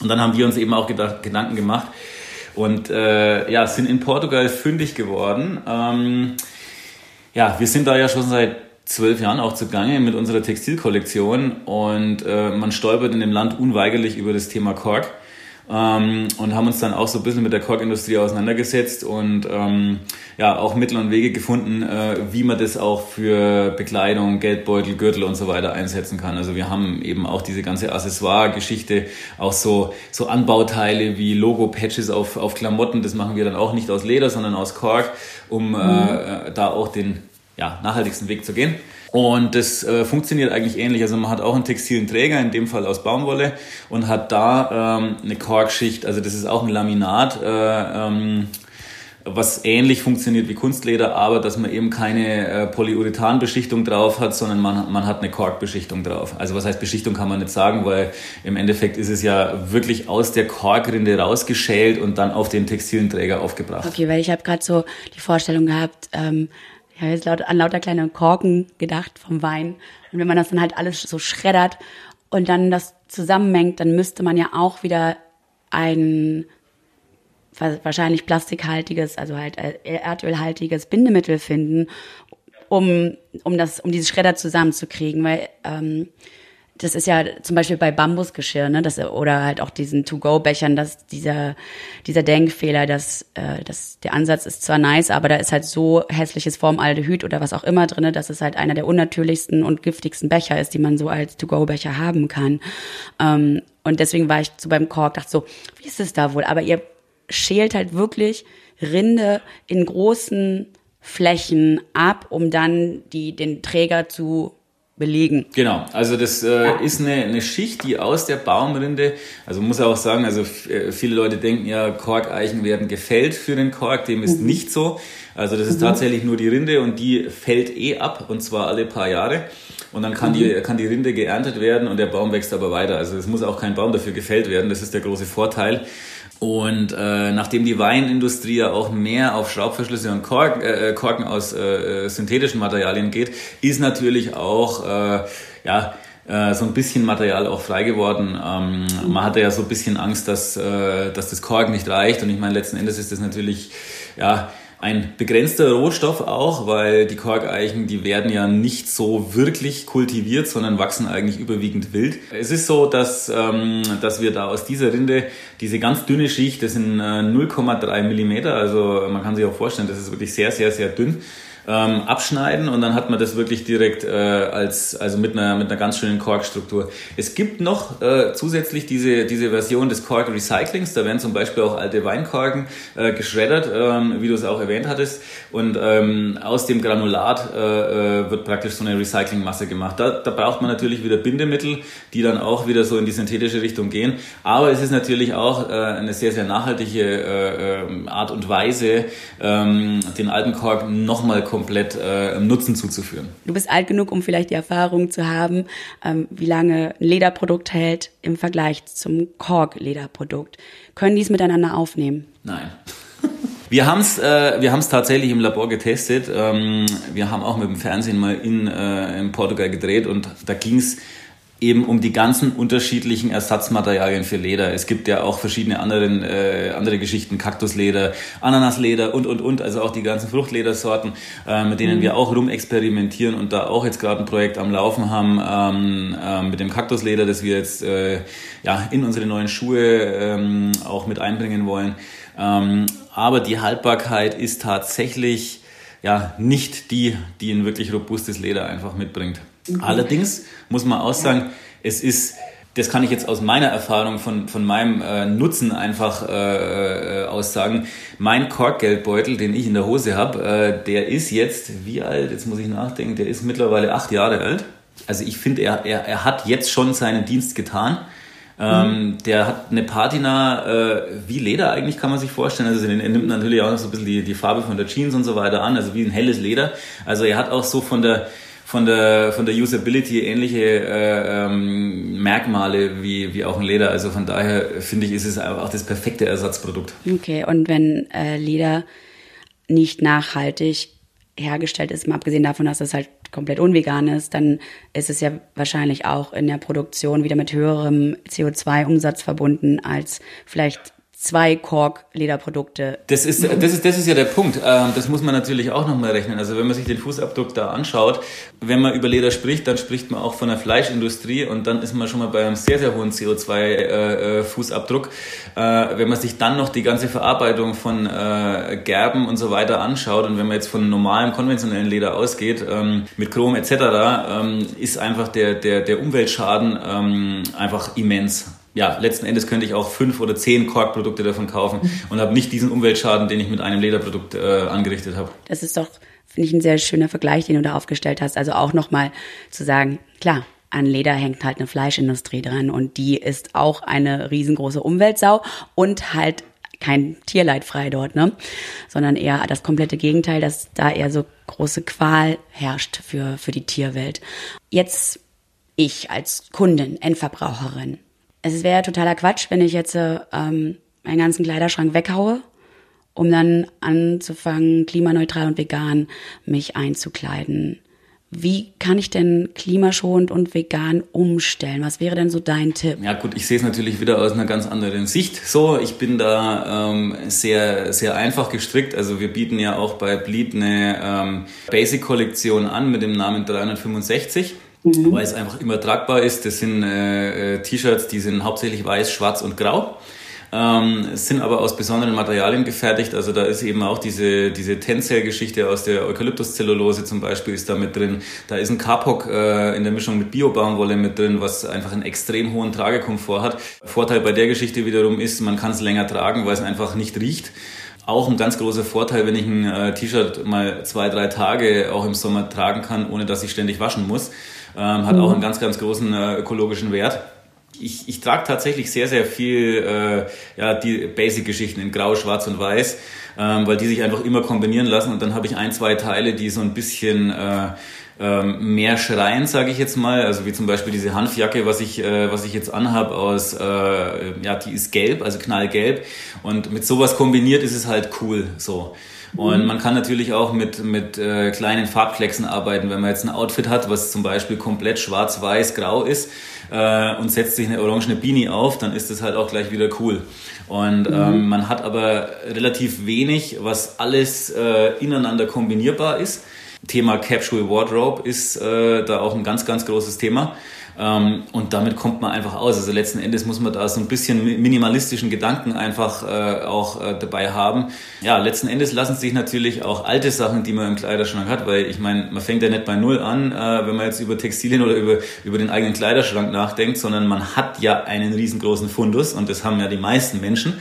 Speaker 3: Und dann haben wir uns eben auch gedacht, Gedanken gemacht und äh, ja, sind in Portugal fündig geworden. Ähm, ja, wir sind da ja schon seit zwölf Jahren auch zugange mit unserer Textilkollektion und äh, man stolpert in dem Land unweigerlich über das Thema Kork ähm, und haben uns dann auch so ein bisschen mit der Korkindustrie auseinandergesetzt und ähm, ja auch Mittel und Wege gefunden, äh, wie man das auch für Bekleidung, Geldbeutel, Gürtel und so weiter einsetzen kann. Also wir haben eben auch diese ganze Accessoire-Geschichte, auch so, so Anbauteile wie Logo-Patches auf, auf Klamotten, das machen wir dann auch nicht aus Leder, sondern aus Kork, um äh, mhm. äh, da auch den ja, nachhaltigsten Weg zu gehen. Und das äh, funktioniert eigentlich ähnlich. Also man hat auch einen textilen Träger, in dem Fall aus Baumwolle, und hat da ähm, eine Korkschicht, also das ist auch ein Laminat, äh, ähm, was ähnlich funktioniert wie Kunstleder, aber dass man eben keine äh, Polyurethanbeschichtung drauf hat, sondern man, man hat eine Korkbeschichtung drauf. Also was heißt Beschichtung kann man nicht sagen, weil im Endeffekt ist es ja wirklich aus der Korkrinde rausgeschält und dann auf den textilen Träger aufgebracht.
Speaker 1: Okay, weil ich habe gerade so die Vorstellung gehabt, ähm, ich habe jetzt laut, an lauter kleine Korken gedacht vom Wein. Und wenn man das dann halt alles so schreddert und dann das zusammenmengt, dann müsste man ja auch wieder ein wahrscheinlich plastikhaltiges, also halt äh, erdölhaltiges Bindemittel finden, um, um, das, um diese Schredder zusammenzukriegen. Weil ähm, das ist ja zum Beispiel bei Bambusgeschirr, ne, das, oder halt auch diesen To-Go-Bechern, dass dieser, dieser Denkfehler, dass, äh, dass der Ansatz ist zwar nice, aber da ist halt so hässliches Formaldehyd oder was auch immer drinne, dass es halt einer der unnatürlichsten und giftigsten Becher ist, die man so als To-Go-Becher haben kann. Ähm, und deswegen war ich so beim Kork, dachte so, wie ist es da wohl? Aber ihr schält halt wirklich Rinde in großen Flächen ab, um dann die, den Träger zu belegen.
Speaker 3: Genau, also das äh, ist eine, eine Schicht, die aus der Baumrinde, also muss auch sagen, also äh, viele Leute denken ja, Korkeichen werden gefällt für den Kork, dem ist mhm. nicht so. Also das ist mhm. tatsächlich nur die Rinde und die fällt eh ab und zwar alle paar Jahre. Und dann kann, mhm. die, kann die Rinde geerntet werden und der Baum wächst aber weiter. Also es muss auch kein Baum dafür gefällt werden, das ist der große Vorteil. Und äh, nachdem die Weinindustrie ja auch mehr auf Schraubverschlüsse und Kork, äh, Korken aus äh, synthetischen Materialien geht, ist natürlich auch äh, ja äh, so ein bisschen Material auch frei geworden. Ähm, man hatte ja so ein bisschen Angst, dass, äh, dass das Kork nicht reicht. Und ich meine, letzten Endes ist das natürlich ja ein begrenzter Rohstoff auch, weil die Korkeichen, die werden ja nicht so wirklich kultiviert, sondern wachsen eigentlich überwiegend wild. Es ist so, dass, ähm, dass wir da aus dieser Rinde diese ganz dünne Schicht, das sind äh, 0,3 Millimeter, also man kann sich auch vorstellen, das ist wirklich sehr, sehr, sehr dünn ähm, abschneiden und dann hat man das wirklich direkt äh, als also mit einer mit einer ganz schönen Korkstruktur. Es gibt noch äh, zusätzlich diese diese Version des Kork Recyclings. Da werden zum Beispiel auch alte Weinkorken äh, geschreddert, ähm, wie du es auch erwähnt hattest, und ähm, aus dem Granulat äh, äh, wird praktisch so eine Recyclingmasse gemacht. Da, da braucht man natürlich wieder Bindemittel, die dann auch wieder so in die synthetische Richtung gehen. Aber es ist natürlich auch äh, eine sehr sehr nachhaltige äh, äh Art und Weise, ähm, den alten Kork nochmal komplett äh, Nutzen zuzuführen.
Speaker 1: Du bist alt genug, um vielleicht die Erfahrung zu haben, ähm, wie lange ein Lederprodukt hält im Vergleich zum Kork-Lederprodukt. Können die es miteinander aufnehmen?
Speaker 3: Nein. Wir haben es äh, wir haben's tatsächlich im Labor getestet. Ähm, wir haben auch mit dem Fernsehen mal in, äh, in Portugal gedreht und da ging es eben um die ganzen unterschiedlichen Ersatzmaterialien für Leder. Es gibt ja auch verschiedene anderen, äh, andere Geschichten, Kaktusleder, Ananasleder und, und, und, also auch die ganzen Fruchtledersorten, äh, mit denen mhm. wir auch rumexperimentieren und da auch jetzt gerade ein Projekt am Laufen haben ähm, äh, mit dem Kaktusleder, das wir jetzt äh, ja, in unsere neuen Schuhe ähm, auch mit einbringen wollen. Ähm, aber die Haltbarkeit ist tatsächlich ja nicht die, die ein wirklich robustes Leder einfach mitbringt. Mhm. Allerdings muss man auch sagen, es ist, das kann ich jetzt aus meiner Erfahrung von, von meinem äh, Nutzen einfach äh, äh, aussagen. Mein Korkgeldbeutel, den ich in der Hose habe, äh, der ist jetzt, wie alt? Jetzt muss ich nachdenken, der ist mittlerweile acht Jahre alt. Also ich finde, er, er, er hat jetzt schon seinen Dienst getan. Ähm, der hat eine Patina äh, wie Leder eigentlich, kann man sich vorstellen. Also er nimmt natürlich auch noch so ein bisschen die, die Farbe von der Jeans und so weiter an, also wie ein helles Leder. Also er hat auch so von der von der von der Usability ähnliche äh, ähm, Merkmale wie, wie auch ein Leder. Also von daher finde ich, ist es auch das perfekte Ersatzprodukt.
Speaker 1: Okay, und wenn äh, Leder nicht nachhaltig hergestellt ist, mal abgesehen davon, dass es halt komplett unvegan ist, dann ist es ja wahrscheinlich auch in der Produktion wieder mit höherem CO2-Umsatz verbunden als vielleicht zwei Kork-Lederprodukte.
Speaker 3: Das ist, das, ist, das ist ja der Punkt. Ähm, das muss man natürlich auch nochmal rechnen. Also wenn man sich den Fußabdruck da anschaut, wenn man über Leder spricht, dann spricht man auch von der Fleischindustrie und dann ist man schon mal bei einem sehr, sehr hohen CO2-Fußabdruck. Äh, äh, wenn man sich dann noch die ganze Verarbeitung von äh, Gerben und so weiter anschaut und wenn man jetzt von normalem konventionellen Leder ausgeht, ähm, mit Chrom etc., ähm, ist einfach der, der, der Umweltschaden einfach immens ja, letzten Endes könnte ich auch fünf oder zehn Korkprodukte davon kaufen mhm. und habe nicht diesen Umweltschaden, den ich mit einem Lederprodukt äh, angerichtet habe.
Speaker 1: Das ist doch, finde ich, ein sehr schöner Vergleich, den du da aufgestellt hast. Also auch nochmal zu sagen, klar, an Leder hängt halt eine Fleischindustrie dran und die ist auch eine riesengroße Umweltsau und halt kein Tierleid frei dort, ne? Sondern eher das komplette Gegenteil, dass da eher so große Qual herrscht für, für die Tierwelt. Jetzt ich als Kundin, Endverbraucherin, es wäre totaler Quatsch, wenn ich jetzt ähm, meinen ganzen Kleiderschrank weghaue, um dann anzufangen, klimaneutral und vegan mich einzukleiden. Wie kann ich denn klimaschonend und vegan umstellen? Was wäre denn so dein Tipp?
Speaker 3: Ja gut, ich sehe es natürlich wieder aus einer ganz anderen Sicht. So, ich bin da ähm, sehr, sehr einfach gestrickt. Also wir bieten ja auch bei Bleed eine ähm, Basic-Kollektion an mit dem Namen 365 mhm. weil es einfach immer tragbar ist. Das sind äh, äh, T-Shirts, die sind hauptsächlich weiß, schwarz und grau. Ähm, sind aber aus besonderen Materialien gefertigt. Also da ist eben auch diese, diese Tencel-Geschichte aus der Eukalyptuszellulose zum Beispiel ist da mit drin. Da ist ein Kapok äh, in der Mischung mit Bio-Baumwolle mit drin, was einfach einen extrem hohen Tragekomfort hat. Vorteil bei der Geschichte wiederum ist, man kann es länger tragen, weil es einfach nicht riecht. Auch ein ganz großer Vorteil, wenn ich ein äh, T-Shirt mal zwei, drei Tage auch im Sommer tragen kann, ohne dass ich ständig waschen muss ähm, hat mhm. auch einen ganz, ganz großen äh, ökologischen Wert. Ich, ich trage tatsächlich sehr, sehr viel äh, ja, die Basic-Geschichten in Grau, Schwarz und Weiß, ähm, weil die sich einfach immer kombinieren lassen und dann habe ich ein, zwei Teile, die so ein bisschen äh, ähm, mehr schreien, sage ich jetzt mal. Also wie zum Beispiel diese Hanfjacke, was ich, äh, was ich jetzt anhab aus, äh, ja, die ist gelb, also knallgelb. Und mit sowas kombiniert ist es halt cool. So. Und mhm. man kann natürlich auch mit, mit äh, kleinen Farbklecksen arbeiten, wenn man jetzt ein Outfit hat, was zum Beispiel komplett schwarz, weiß, grau ist äh, und setzt sich eine orangene Beanie auf, dann ist das halt auch gleich wieder cool. Und mhm. ähm, man hat aber relativ wenig, was alles äh, ineinander kombinierbar ist. Thema Capsule Wardrobe ist äh, da auch ein ganz, ganz großes Thema. Ähm, und damit kommt man einfach aus. Also letzten Endes muss man da so ein bisschen minimalistischen Gedanken einfach äh, auch äh, dabei haben. Ja, letzten Endes lassen sich natürlich auch alte Sachen, die man im Kleiderschrank hat, weil ich meine, man fängt ja nicht bei Null an, äh, wenn man jetzt über Textilien oder über, über den eigenen Kleiderschrank nachdenkt, sondern man hat ja einen riesengroßen Fundus und das haben ja die meisten Menschen.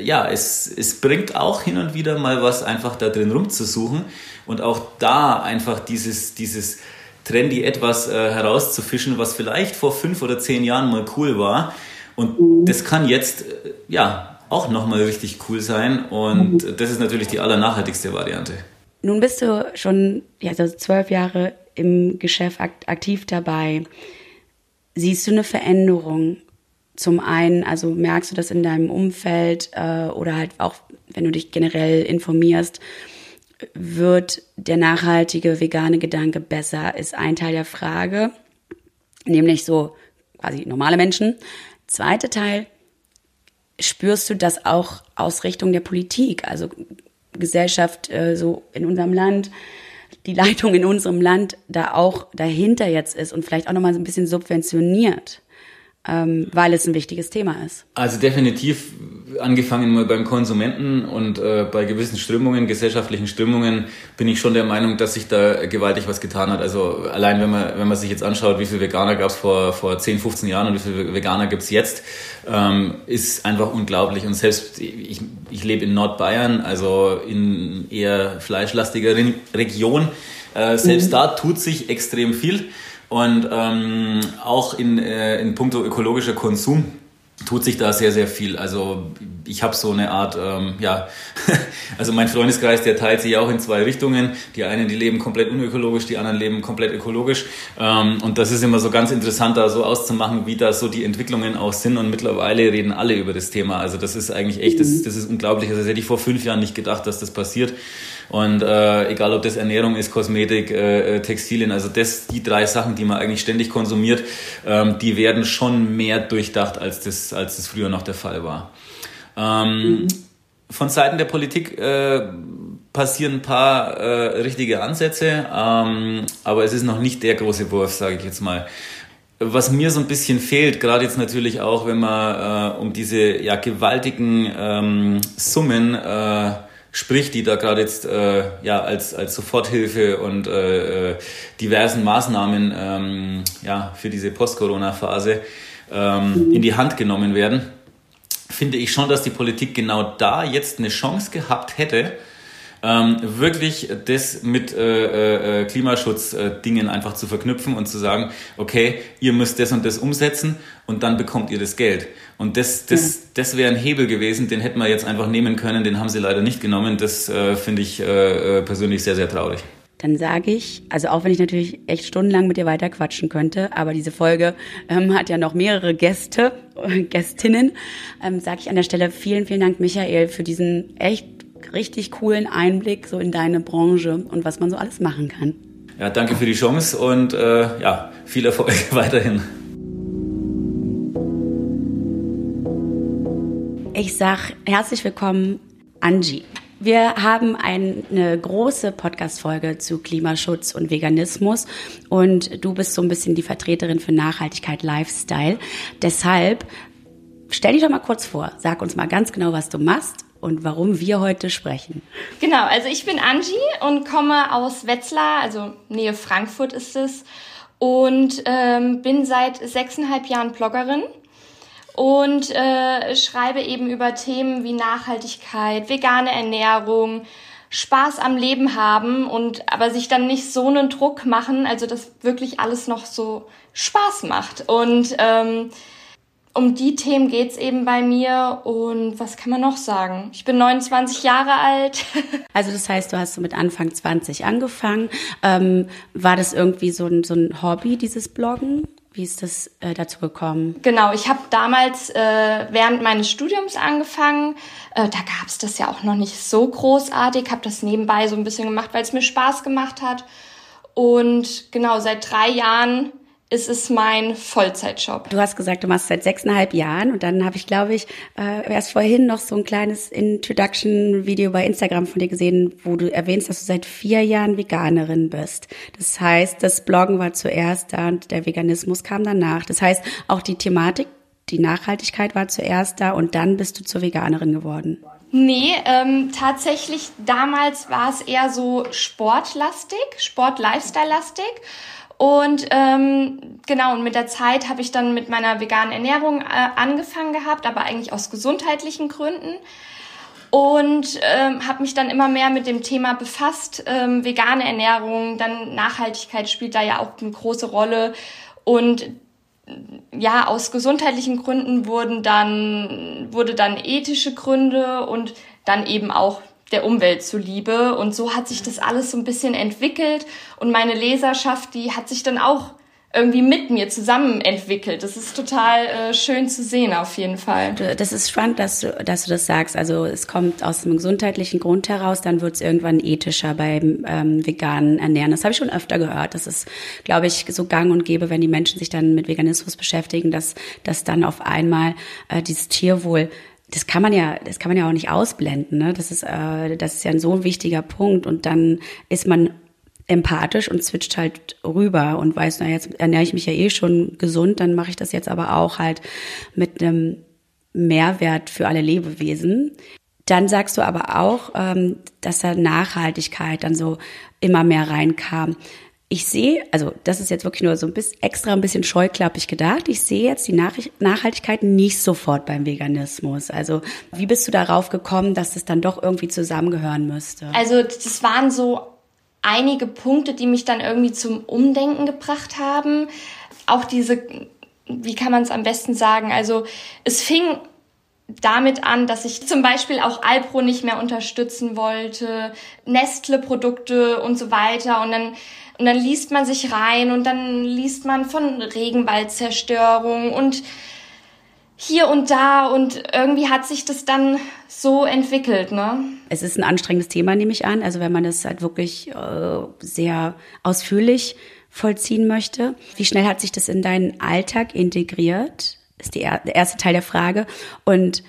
Speaker 3: Ja, es, es bringt auch hin und wieder mal was einfach da drin rumzusuchen und auch da einfach dieses, dieses trendy etwas äh, herauszufischen, was vielleicht vor fünf oder zehn Jahren mal cool war. Und mhm. das kann jetzt, äh, ja, auch nochmal richtig cool sein. Und mhm. das ist natürlich die allernachhaltigste Variante.
Speaker 1: Nun bist du schon ja, so zwölf Jahre im Geschäft aktiv dabei. Siehst du eine Veränderung? Zum einen, also merkst du das in deinem Umfeld äh, oder halt auch, wenn du dich generell informierst, wird der nachhaltige vegane Gedanke besser, ist ein Teil der Frage, nämlich so quasi normale Menschen. Zweiter Teil, spürst du das auch aus Richtung der Politik, also Gesellschaft äh, so in unserem Land, die Leitung in unserem Land da auch dahinter jetzt ist und vielleicht auch nochmal so ein bisschen subventioniert? Ähm, weil es ein wichtiges Thema ist.
Speaker 3: Also definitiv angefangen mal beim Konsumenten und äh, bei gewissen Strömungen, gesellschaftlichen Strömungen, bin ich schon der Meinung, dass sich da gewaltig was getan hat. Also allein wenn man, wenn man sich jetzt anschaut, wie viele Veganer gab es vor, vor 10, 15 Jahren und wie viele Veganer gibt es jetzt, ähm, ist einfach unglaublich. Und selbst ich, ich lebe in Nordbayern, also in eher fleischlastiger Region, äh, selbst mhm. da tut sich extrem viel. Und ähm, auch in, äh, in puncto ökologischer Konsum tut sich da sehr, sehr viel. Also ich habe so eine Art, ähm, ja, also mein Freundeskreis, der teilt sich auch in zwei Richtungen. Die einen, die leben komplett unökologisch, die anderen leben komplett ökologisch. Ähm, und das ist immer so ganz interessant, da so auszumachen, wie da so die Entwicklungen auch sind. Und mittlerweile reden alle über das Thema. Also das ist eigentlich echt, das, das ist unglaublich. Also das hätte ich vor fünf Jahren nicht gedacht, dass das passiert. Und äh, egal, ob das Ernährung ist, Kosmetik, äh, äh, Textilien, also das, die drei Sachen, die man eigentlich ständig konsumiert, ähm, die werden schon mehr durchdacht, als das, als das früher noch der Fall war. Ähm, mhm. Von Seiten der Politik äh, passieren ein paar äh, richtige Ansätze, ähm, aber es ist noch nicht der große Wurf, sage ich jetzt mal. Was mir so ein bisschen fehlt, gerade jetzt natürlich auch, wenn man äh, um diese ja, gewaltigen ähm, Summen äh, spricht, die da gerade jetzt äh, ja als als Soforthilfe und äh, äh, diversen Maßnahmen ähm, ja für diese Post-Corona-Phase ähm, mhm. in die Hand genommen werden, finde ich schon, dass die Politik genau da jetzt eine Chance gehabt hätte, ähm, wirklich das mit äh, äh, Klimaschutzdingen äh, einfach zu verknüpfen und zu sagen, okay, ihr müsst das und das umsetzen und dann bekommt ihr das Geld. Und das, das, ja. das wäre ein Hebel gewesen, den hätten wir jetzt einfach nehmen können, den haben sie leider nicht genommen. Das äh, finde ich äh, äh persönlich sehr, sehr traurig
Speaker 1: dann sage ich, also auch wenn ich natürlich echt stundenlang mit dir weiter quatschen könnte, aber diese Folge ähm, hat ja noch mehrere Gäste, Gästinnen, ähm, sage ich an der Stelle vielen, vielen Dank, Michael, für diesen echt richtig coolen Einblick so in deine Branche und was man so alles machen kann.
Speaker 3: Ja, danke für die Chance und äh, ja, viel Erfolg weiterhin.
Speaker 1: Ich sag herzlich willkommen, Angie. Wir haben eine große Podcast-Folge zu Klimaschutz und Veganismus und du bist so ein bisschen die Vertreterin für Nachhaltigkeit, Lifestyle. Deshalb stell dich doch mal kurz vor, sag uns mal ganz genau, was du machst und warum wir heute sprechen.
Speaker 4: Genau, also ich bin Angie und komme aus Wetzlar, also Nähe Frankfurt ist es, und ähm, bin seit sechseinhalb Jahren Bloggerin und äh, schreibe eben über Themen wie Nachhaltigkeit, vegane Ernährung, Spaß am Leben haben und aber sich dann nicht so einen Druck machen, also dass wirklich alles noch so Spaß macht und ähm, um die Themen geht's eben bei mir. Und was kann man noch sagen? Ich bin 29 Jahre alt.
Speaker 1: also das heißt, du hast so mit Anfang 20 angefangen. Ähm, war das irgendwie so ein, so ein Hobby, dieses Bloggen? Wie ist das äh, dazu gekommen?
Speaker 4: Genau, ich habe damals äh, während meines Studiums angefangen. Äh, da gab's das ja auch noch nicht so großartig. Habe das nebenbei so ein bisschen gemacht, weil es mir Spaß gemacht hat. Und genau, seit drei Jahren ist es mein Vollzeitjob.
Speaker 1: Du hast gesagt, du machst seit sechseinhalb Jahren und dann habe ich, glaube ich, äh, erst vorhin noch so ein kleines Introduction-Video bei Instagram von dir gesehen, wo du erwähnst, dass du seit vier Jahren Veganerin bist. Das heißt, das Bloggen war zuerst da und der Veganismus kam danach. Das heißt, auch die Thematik, die Nachhaltigkeit war zuerst da und dann bist du zur Veganerin geworden.
Speaker 4: Nee, ähm, tatsächlich damals war es eher so sportlastig, sport-lifestyle-lastig. Und ähm, genau, und mit der Zeit habe ich dann mit meiner veganen Ernährung äh, angefangen gehabt, aber eigentlich aus gesundheitlichen Gründen. Und ähm, habe mich dann immer mehr mit dem Thema befasst. Ähm, vegane Ernährung, dann Nachhaltigkeit spielt da ja auch eine große Rolle. Und ja, aus gesundheitlichen Gründen wurden dann, wurde dann ethische Gründe und dann eben auch der Umwelt zuliebe. Und so hat sich das alles so ein bisschen entwickelt. Und meine Leserschaft, die hat sich dann auch irgendwie mit mir zusammen entwickelt. Das ist total äh, schön zu sehen, auf jeden Fall.
Speaker 1: Das ist spannend, dass du, dass du das sagst. Also es kommt aus einem gesundheitlichen Grund heraus, dann wird es irgendwann ethischer beim ähm, veganen Ernähren. Das habe ich schon öfter gehört. Das ist, glaube ich, so gang und gäbe, wenn die Menschen sich dann mit Veganismus beschäftigen, dass, dass dann auf einmal äh, dieses Tierwohl das kann man ja, das kann man ja auch nicht ausblenden. Ne? Das ist, äh, das ist ja ein so wichtiger Punkt. Und dann ist man empathisch und switcht halt rüber und weiß, na jetzt ernähre ich mich ja eh schon gesund, dann mache ich das jetzt aber auch halt mit einem Mehrwert für alle Lebewesen. Dann sagst du aber auch, ähm, dass da Nachhaltigkeit dann so immer mehr reinkam ich sehe, also das ist jetzt wirklich nur so ein bisschen extra ein bisschen scheuklappig gedacht. Ich sehe jetzt die Nachhaltigkeit nicht sofort beim Veganismus. Also wie bist du darauf gekommen, dass es dann doch irgendwie zusammengehören müsste?
Speaker 4: Also das waren so einige Punkte, die mich dann irgendwie zum Umdenken gebracht haben. Auch diese wie kann man es am besten sagen? Also es fing damit an, dass ich zum Beispiel auch Alpro nicht mehr unterstützen wollte, Nestle-Produkte und so weiter. Und dann, und dann liest man sich rein und dann liest man von Regenwaldzerstörung und hier und da und irgendwie hat sich das dann so entwickelt, ne?
Speaker 1: Es ist ein anstrengendes Thema, nehme ich an. Also wenn man das halt wirklich äh, sehr ausführlich vollziehen möchte. Wie schnell hat sich das in deinen Alltag integriert? Ist die, der erste Teil der Frage. Und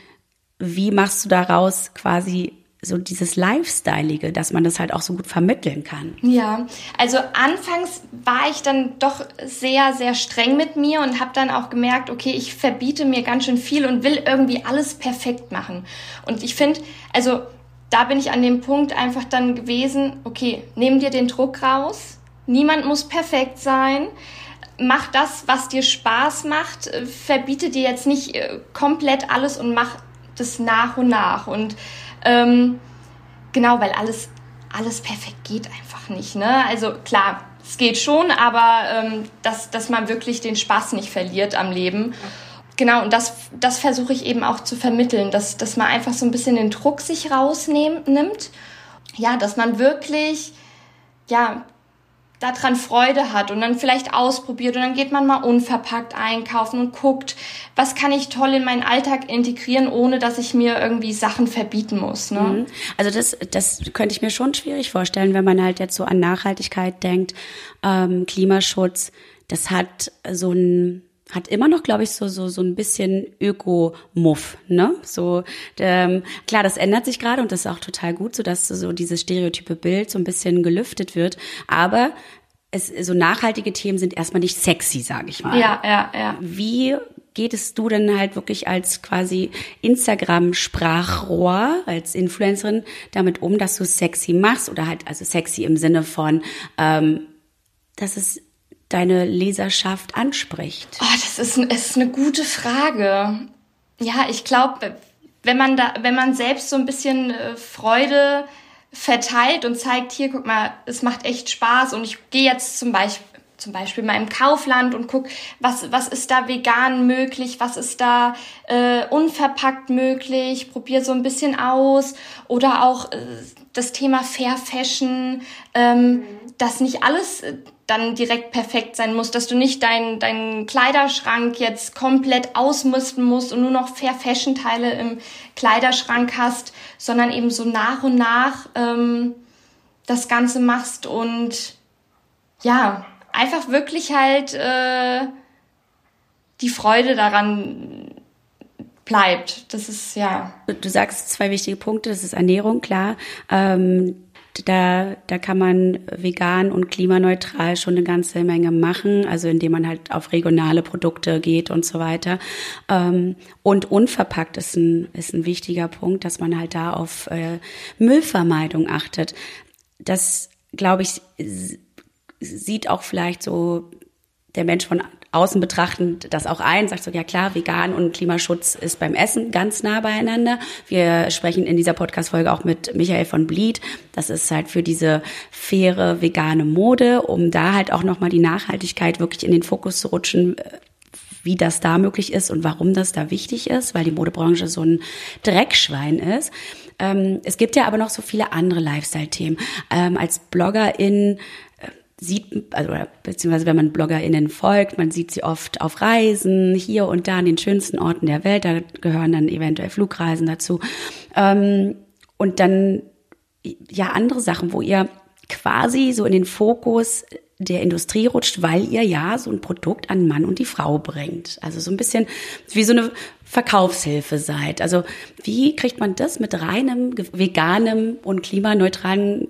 Speaker 1: wie machst du daraus quasi so dieses Lifestyleige, dass man das halt auch so gut vermitteln kann.
Speaker 4: Ja, also anfangs war ich dann doch sehr, sehr streng mit mir und habe dann auch gemerkt, okay, ich verbiete mir ganz schön viel und will irgendwie alles perfekt machen. Und ich finde, also da bin ich an dem Punkt einfach dann gewesen, okay, nimm dir den Druck raus, niemand muss perfekt sein. Mach das, was dir Spaß macht. Verbiete dir jetzt nicht äh, komplett alles und mach das nach und nach. Und ähm, genau, weil alles, alles perfekt geht einfach nicht. Ne? Also klar, es geht schon, aber ähm, dass, dass man wirklich den Spaß nicht verliert am Leben. Genau, und das, das versuche ich eben auch zu vermitteln, dass, dass man einfach so ein bisschen den Druck sich rausnimmt. Ja, dass man wirklich, ja, daran Freude hat und dann vielleicht ausprobiert und dann geht man mal unverpackt einkaufen und guckt, was kann ich toll in meinen Alltag integrieren, ohne dass ich mir irgendwie Sachen verbieten muss. Ne? Mhm.
Speaker 1: Also das, das könnte ich mir schon schwierig vorstellen, wenn man halt jetzt so an Nachhaltigkeit denkt, ähm, Klimaschutz, das hat so ein hat immer noch, glaube ich, so so so ein bisschen Öko-Muff, ne? So ähm, klar, das ändert sich gerade und das ist auch total gut, so dass so dieses stereotype Bild so ein bisschen gelüftet wird. Aber es so nachhaltige Themen sind erstmal nicht sexy, sage ich mal.
Speaker 4: Ja, ja, ja.
Speaker 1: Wie geht es du denn halt wirklich als quasi Instagram-Sprachrohr, als Influencerin damit um, dass du sexy machst oder halt also sexy im Sinne von, ähm, dass es deine Leserschaft anspricht?
Speaker 4: Oh, das ist, ist eine gute Frage. Ja, ich glaube, wenn man da, wenn man selbst so ein bisschen äh, Freude verteilt und zeigt, hier, guck mal, es macht echt Spaß und ich gehe jetzt zum Beispiel zum Beispiel mal im Kaufland und guck, was, was ist da vegan möglich, was ist da äh, unverpackt möglich, probier so ein bisschen aus. Oder auch äh, das Thema Fair Fashion, ähm, mhm. dass nicht alles äh, dann direkt perfekt sein muss, dass du nicht deinen dein Kleiderschrank jetzt komplett ausmisten musst und nur noch Fair Fashion Teile im Kleiderschrank hast, sondern eben so nach und nach ähm, das Ganze machst und ja, einfach wirklich halt äh, die Freude daran bleibt. Das ist ja.
Speaker 1: Du sagst zwei wichtige Punkte. Das ist Ernährung, klar. Ähm, da, da kann man vegan und klimaneutral schon eine ganze Menge machen, also indem man halt auf regionale Produkte geht und so weiter. Ähm, und unverpackt ist ein, ist ein wichtiger Punkt, dass man halt da auf äh, Müllvermeidung achtet. Das, glaube ich, sieht auch vielleicht so der Mensch von außen betrachtend das auch ein, sagt so, ja klar, vegan und Klimaschutz ist beim Essen ganz nah beieinander. Wir sprechen in dieser Podcast-Folge auch mit Michael von Blied. Das ist halt für diese faire vegane Mode, um da halt auch nochmal die Nachhaltigkeit wirklich in den Fokus zu rutschen, wie das da möglich ist und warum das da wichtig ist, weil die Modebranche so ein Dreckschwein ist. Ähm, es gibt ja aber noch so viele andere Lifestyle-Themen. Ähm, als Bloggerin sieht, also beziehungsweise wenn man BloggerInnen folgt, man sieht sie oft auf Reisen, hier und da an den schönsten Orten der Welt, da gehören dann eventuell Flugreisen dazu. Ähm, und dann ja andere Sachen, wo ihr quasi so in den Fokus der Industrie rutscht, weil ihr ja so ein Produkt an Mann und die Frau bringt. Also so ein bisschen wie so eine Verkaufshilfe seid. Also wie kriegt man das mit reinem, veganem und klimaneutralen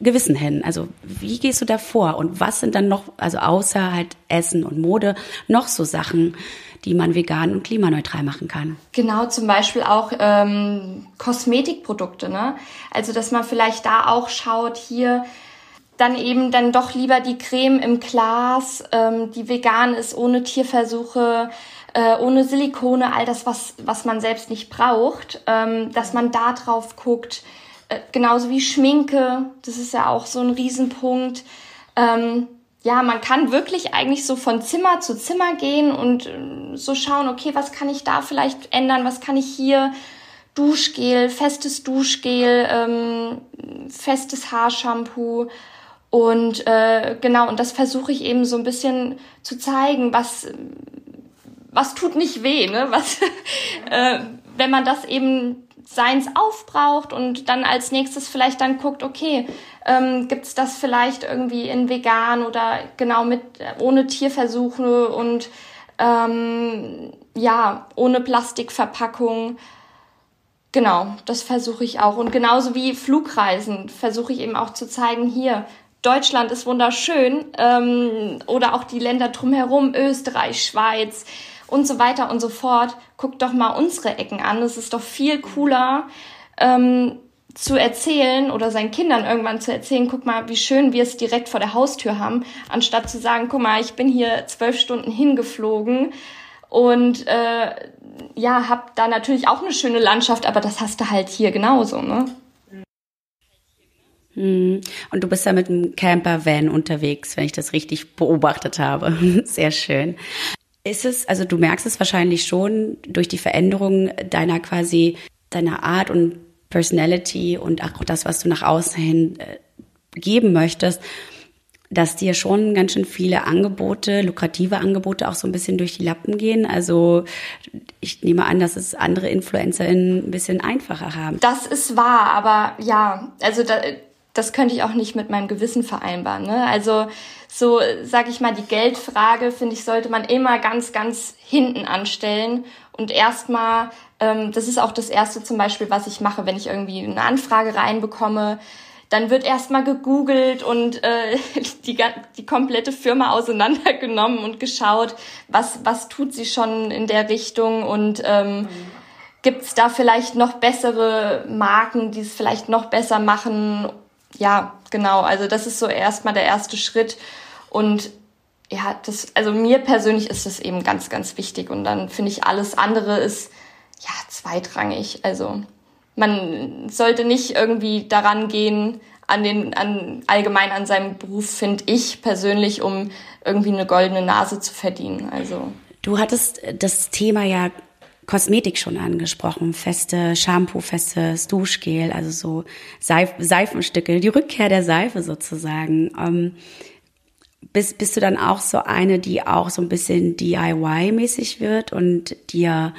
Speaker 1: Gewissen hin? Also wie gehst du da vor? Und was sind dann noch, also außer halt Essen und Mode, noch so Sachen, die man vegan und klimaneutral machen kann?
Speaker 4: Genau, zum Beispiel auch ähm, Kosmetikprodukte. Ne? Also dass man vielleicht da auch schaut, hier dann eben dann doch lieber die Creme im Glas, ähm, die vegan ist, ohne Tierversuche, äh, ohne Silikone, all das, was, was man selbst nicht braucht, ähm, dass man da drauf guckt äh, genauso wie Schminke, das ist ja auch so ein Riesenpunkt. Ähm, ja, man kann wirklich eigentlich so von Zimmer zu Zimmer gehen und äh, so schauen, okay, was kann ich da vielleicht ändern, was kann ich hier Duschgel, festes Duschgel, ähm, festes Haarshampoo und äh, genau und das versuche ich eben so ein bisschen zu zeigen, was was tut nicht weh, ne? Was äh, wenn man das eben seins aufbraucht und dann als nächstes vielleicht dann guckt, okay, ähm, gibt es das vielleicht irgendwie in vegan oder genau mit ohne Tierversuche und ähm, ja, ohne Plastikverpackung. Genau, das versuche ich auch. Und genauso wie Flugreisen versuche ich eben auch zu zeigen, hier, Deutschland ist wunderschön ähm, oder auch die Länder drumherum, Österreich, Schweiz und so weiter und so fort. Guckt doch mal unsere Ecken an. Es ist doch viel cooler ähm, zu erzählen oder seinen Kindern irgendwann zu erzählen, guck mal, wie schön wir es direkt vor der Haustür haben, anstatt zu sagen, guck mal, ich bin hier zwölf Stunden hingeflogen und äh, ja, hab da natürlich auch eine schöne Landschaft, aber das hast du halt hier genauso, ne?
Speaker 1: Hm. Und du bist ja mit einem Camper-Van unterwegs, wenn ich das richtig beobachtet habe. Sehr schön. Ist es, also du merkst es wahrscheinlich schon durch die Veränderung deiner quasi, deiner Art und Personality und auch das, was du nach außen hin äh, geben möchtest, dass dir schon ganz schön viele Angebote, lukrative Angebote auch so ein bisschen durch die Lappen gehen. Also ich nehme an, dass es andere InfluencerInnen ein bisschen einfacher haben.
Speaker 4: Das ist wahr, aber ja, also da, das könnte ich auch nicht mit meinem Gewissen vereinbaren. Ne? Also so, sag ich mal, die Geldfrage, finde ich, sollte man immer ganz, ganz hinten anstellen und erstmal ähm, das ist auch das Erste zum Beispiel, was ich mache, wenn ich irgendwie eine Anfrage reinbekomme. Dann wird erstmal gegoogelt und äh, die, die komplette Firma auseinandergenommen und geschaut, was, was tut sie schon in der Richtung und ähm, mhm. gibt es da vielleicht noch bessere Marken, die es vielleicht noch besser machen. Ja, genau. Also das ist so erstmal der erste Schritt. Und ja, das, also mir persönlich ist das eben ganz, ganz wichtig. Und dann finde ich, alles andere ist ja, zweitrangig. Also man sollte nicht irgendwie daran gehen, an den, an, allgemein an seinem Beruf, finde ich persönlich, um irgendwie eine goldene Nase zu verdienen. Also.
Speaker 1: Du hattest das Thema ja Kosmetik schon angesprochen, feste Shampoo, festes Duschgel, also so Seif Seifenstücke, die Rückkehr der Seife sozusagen. Ähm, bist, bist du dann auch so eine, die auch so ein bisschen DIY-mäßig wird und dir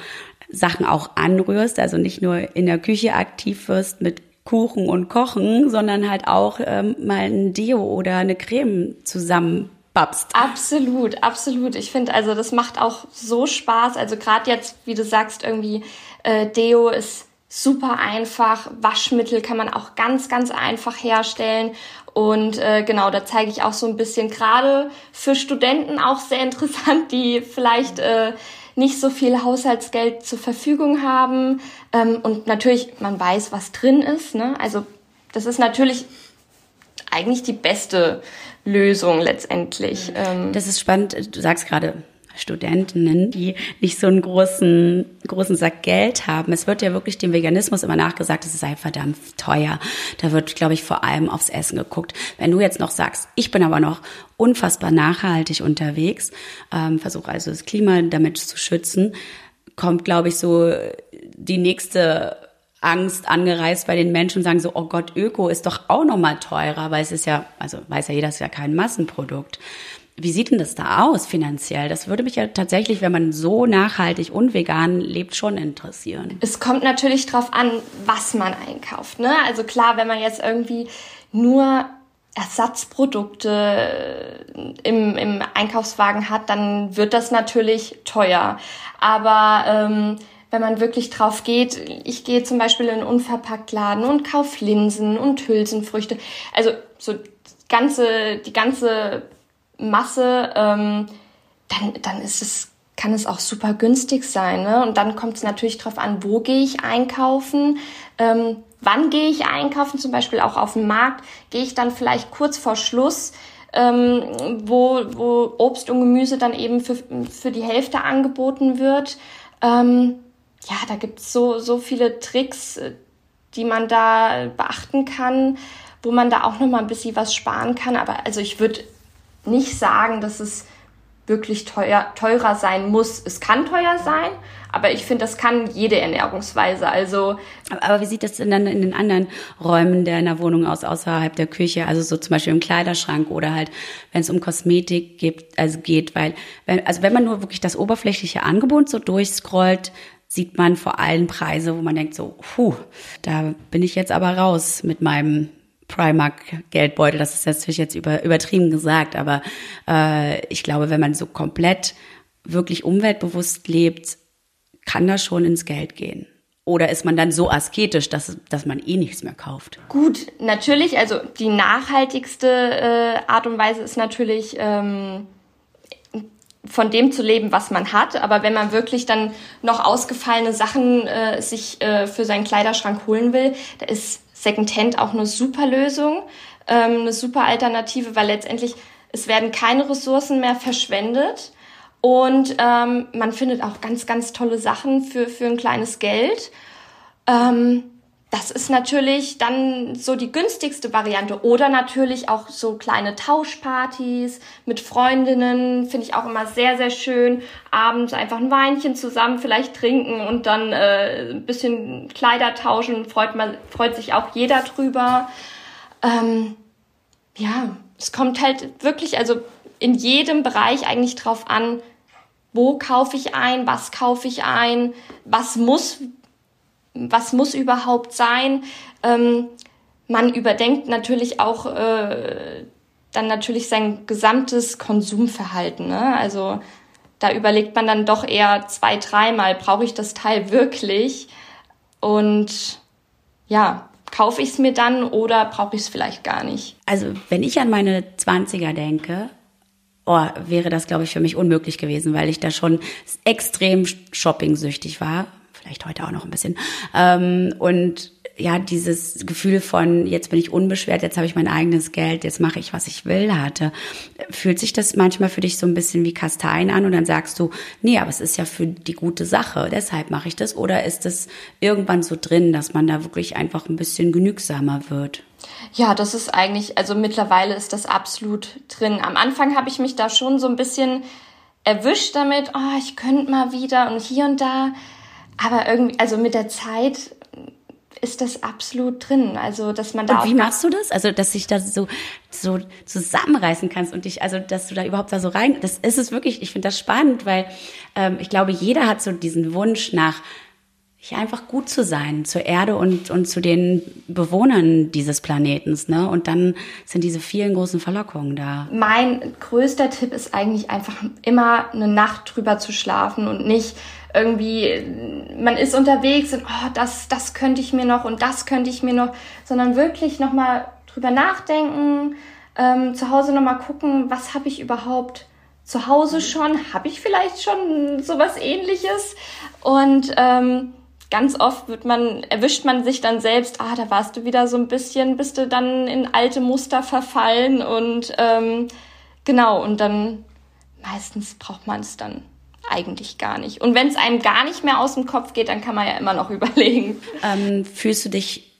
Speaker 1: Sachen auch anrührst, also nicht nur in der Küche aktiv wirst mit Kuchen und Kochen, sondern halt auch ähm, mal ein Deo oder eine Creme zusammen babst.
Speaker 4: Absolut, absolut. Ich finde, also das macht auch so Spaß. Also gerade jetzt, wie du sagst, irgendwie äh, Deo ist super einfach. Waschmittel kann man auch ganz, ganz einfach herstellen. Und äh, genau, da zeige ich auch so ein bisschen gerade für Studenten auch sehr interessant, die vielleicht äh, nicht so viel Haushaltsgeld zur Verfügung haben. Ähm, und natürlich, man weiß, was drin ist. Ne? Also das ist natürlich eigentlich die beste Lösung letztendlich.
Speaker 1: Ähm, das ist spannend. Du sagst gerade, Studentinnen, die nicht so einen großen, großen Sack Geld haben. Es wird ja wirklich dem Veganismus immer nachgesagt, es sei verdammt teuer. Da wird, glaube ich, vor allem aufs Essen geguckt. Wenn du jetzt noch sagst, ich bin aber noch unfassbar nachhaltig unterwegs, ähm, versuche also das Klima damit zu schützen, kommt, glaube ich, so die nächste Angst angereist bei den Menschen und sagen so, oh Gott, Öko ist doch auch noch mal teurer, weil es ist ja, also weiß ja jeder, es ist ja kein Massenprodukt. Wie sieht denn das da aus finanziell? Das würde mich ja tatsächlich, wenn man so nachhaltig und vegan lebt, schon interessieren.
Speaker 4: Es kommt natürlich drauf an, was man einkauft. Ne? Also klar, wenn man jetzt irgendwie nur Ersatzprodukte im, im Einkaufswagen hat, dann wird das natürlich teuer. Aber ähm, wenn man wirklich drauf geht, ich gehe zum Beispiel in einen Unverpacktladen und kaufe Linsen und Hülsenfrüchte. Also so ganze, die ganze Masse, ähm, dann, dann ist es, kann es auch super günstig sein. Ne? Und dann kommt es natürlich darauf an, wo gehe ich einkaufen, ähm, wann gehe ich einkaufen, zum Beispiel auch auf dem Markt, gehe ich dann vielleicht kurz vor Schluss, ähm, wo, wo Obst und Gemüse dann eben für, für die Hälfte angeboten wird. Ähm, ja, da gibt's so, so viele Tricks, äh, die man da beachten kann, wo man da auch noch mal ein bisschen was sparen kann. Aber also ich würde nicht sagen, dass es wirklich teuer, teurer sein muss. Es kann teuer sein, aber ich finde, das kann jede Ernährungsweise. Also
Speaker 1: aber wie sieht das denn dann in den anderen Räumen der in Wohnung aus, außerhalb der Küche? Also so zum Beispiel im Kleiderschrank oder halt, wenn es um Kosmetik gibt, also geht, weil, wenn, also wenn man nur wirklich das oberflächliche Angebot so durchscrollt, sieht man vor allem Preise, wo man denkt so, puh, da bin ich jetzt aber raus mit meinem Primark-Geldbeutel. Das ist natürlich jetzt über, übertrieben gesagt, aber äh, ich glaube, wenn man so komplett wirklich umweltbewusst lebt, kann das schon ins Geld gehen. Oder ist man dann so asketisch, dass, dass man eh nichts mehr kauft?
Speaker 4: Gut, natürlich. Also die nachhaltigste äh, Art und Weise ist natürlich ähm, von dem zu leben, was man hat. Aber wenn man wirklich dann noch ausgefallene Sachen äh, sich äh, für seinen Kleiderschrank holen will, da ist Secondhand auch eine super Lösung, ähm, eine super Alternative, weil letztendlich es werden keine Ressourcen mehr verschwendet und ähm, man findet auch ganz, ganz tolle Sachen für, für ein kleines Geld. Ähm, das ist natürlich dann so die günstigste Variante. Oder natürlich auch so kleine Tauschpartys mit Freundinnen, finde ich auch immer sehr, sehr schön. Abends einfach ein Weinchen zusammen vielleicht trinken und dann äh, ein bisschen Kleider tauschen. Freut, man, freut sich auch jeder drüber. Ähm, ja, es kommt halt wirklich, also in jedem Bereich eigentlich drauf an, wo kaufe ich ein, was kaufe ich ein, was muss was muss überhaupt sein. Ähm, man überdenkt natürlich auch äh, dann natürlich sein gesamtes Konsumverhalten. Ne? Also da überlegt man dann doch eher zwei, dreimal, brauche ich das Teil wirklich? Und ja, kaufe ich es mir dann oder brauche ich es vielleicht gar nicht?
Speaker 1: Also wenn ich an meine 20er denke, oh, wäre das, glaube ich, für mich unmöglich gewesen, weil ich da schon extrem shopping-süchtig war vielleicht heute auch noch ein bisschen. Ähm, und ja, dieses Gefühl von, jetzt bin ich unbeschwert, jetzt habe ich mein eigenes Geld, jetzt mache ich, was ich will, hatte. Fühlt sich das manchmal für dich so ein bisschen wie Kasteien an und dann sagst du, nee, aber es ist ja für die gute Sache, deshalb mache ich das? Oder ist es irgendwann so drin, dass man da wirklich einfach ein bisschen genügsamer wird?
Speaker 4: Ja, das ist eigentlich, also mittlerweile ist das absolut drin. Am Anfang habe ich mich da schon so ein bisschen erwischt damit, oh, ich könnte mal wieder und hier und da. Aber irgendwie, also mit der Zeit ist das absolut drin. Also, dass man da.
Speaker 1: Und wie machst du das? Also, dass sich da so, so zusammenreißen kannst und dich, also, dass du da überhaupt da so rein, das ist es wirklich, ich finde das spannend, weil ähm, ich glaube, jeder hat so diesen Wunsch nach, hier einfach gut zu sein, zur Erde und, und zu den Bewohnern dieses Planetens, ne? Und dann sind diese vielen großen Verlockungen da.
Speaker 4: Mein größter Tipp ist eigentlich einfach immer eine Nacht drüber zu schlafen und nicht irgendwie, man ist unterwegs und oh, das, das könnte ich mir noch und das könnte ich mir noch, sondern wirklich nochmal drüber nachdenken, ähm, zu Hause nochmal gucken, was habe ich überhaupt zu Hause schon, habe ich vielleicht schon sowas ähnliches? Und ähm, ganz oft wird man, erwischt man sich dann selbst, ah, da warst du wieder so ein bisschen, bist du dann in alte Muster verfallen und ähm, genau, und dann meistens braucht man es dann eigentlich gar nicht. Und wenn es einem gar nicht mehr aus dem Kopf geht, dann kann man ja immer noch überlegen.
Speaker 1: Ähm, fühlst du dich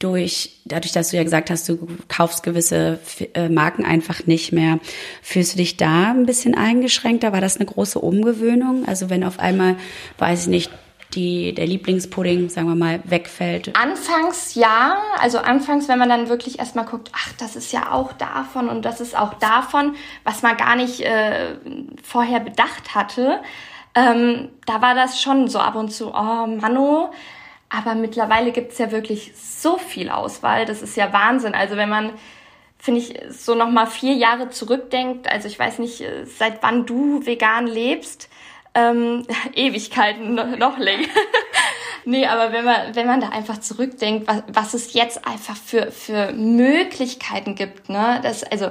Speaker 1: durch, dadurch, dass du ja gesagt hast, du kaufst gewisse äh, Marken einfach nicht mehr, fühlst du dich da ein bisschen eingeschränkter? War das eine große Umgewöhnung? Also wenn auf einmal, weiß ich nicht, die, der Lieblingspudding, sagen wir mal, wegfällt?
Speaker 4: Anfangs ja. Also anfangs, wenn man dann wirklich erstmal guckt, ach, das ist ja auch davon und das ist auch davon, was man gar nicht äh, vorher bedacht hatte. Ähm, da war das schon so ab und zu, oh Mano. Aber mittlerweile gibt's ja wirklich so viel Auswahl. Das ist ja Wahnsinn. Also wenn man finde ich, so nochmal vier Jahre zurückdenkt, also ich weiß nicht, äh, seit wann du vegan lebst, ähm, Ewigkeiten noch länger. nee, aber wenn man, wenn man da einfach zurückdenkt, was, was es jetzt einfach für, für Möglichkeiten gibt, ne, das, also,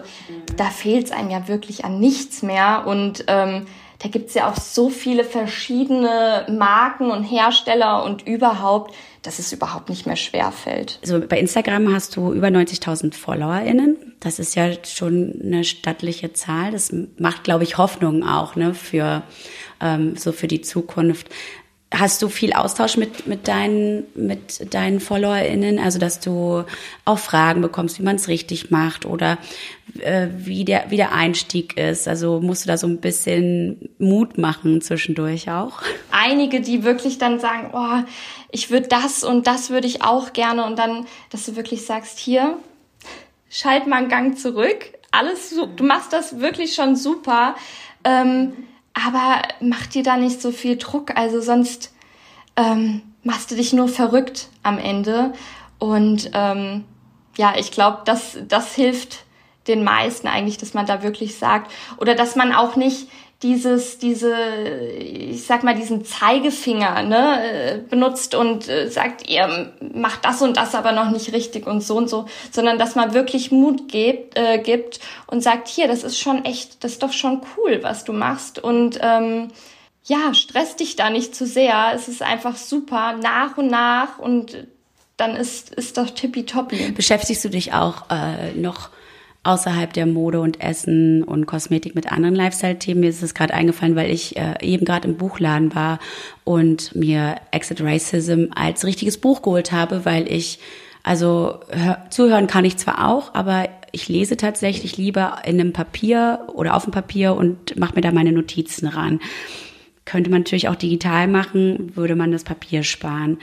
Speaker 4: da fehlt es einem ja wirklich an nichts mehr und, ähm, da gibt's ja auch so viele verschiedene Marken und Hersteller und überhaupt, dass es überhaupt nicht mehr schwer fällt.
Speaker 1: Also bei Instagram hast du über 90.000 FollowerInnen. Das ist ja schon eine stattliche Zahl. Das macht, glaube ich, Hoffnung auch ne, für ähm, so für die Zukunft. Hast du viel Austausch mit, mit, deinen, mit deinen FollowerInnen? Also, dass du auch Fragen bekommst, wie man es richtig macht oder äh, wie, der, wie der Einstieg ist? Also, musst du da so ein bisschen Mut machen zwischendurch auch?
Speaker 4: Einige, die wirklich dann sagen, oh, ich würde das und das würde ich auch gerne und dann, dass du wirklich sagst, hier, schalt mal einen Gang zurück. Alles, du machst das wirklich schon super. Ähm, aber mach dir da nicht so viel Druck, also sonst ähm, machst du dich nur verrückt am Ende. Und ähm, ja, ich glaube, das, das hilft den meisten eigentlich, dass man da wirklich sagt oder dass man auch nicht dieses, diese, ich sag mal, diesen Zeigefinger ne, äh, benutzt und äh, sagt, ihr macht das und das aber noch nicht richtig und so und so, sondern dass man wirklich Mut gibt, äh, gibt und sagt, hier, das ist schon echt, das ist doch schon cool, was du machst und ähm, ja, stress dich da nicht zu sehr. Es ist einfach super, nach und nach und dann ist, ist doch tippitoppi.
Speaker 1: Beschäftigst du dich auch äh, noch außerhalb der Mode und Essen und Kosmetik mit anderen Lifestyle-Themen. Mir ist es gerade eingefallen, weil ich äh, eben gerade im Buchladen war und mir Exit Racism als richtiges Buch geholt habe, weil ich, also hör, zuhören kann ich zwar auch, aber ich lese tatsächlich lieber in einem Papier oder auf dem Papier und mache mir da meine Notizen ran. Könnte man natürlich auch digital machen, würde man das Papier sparen.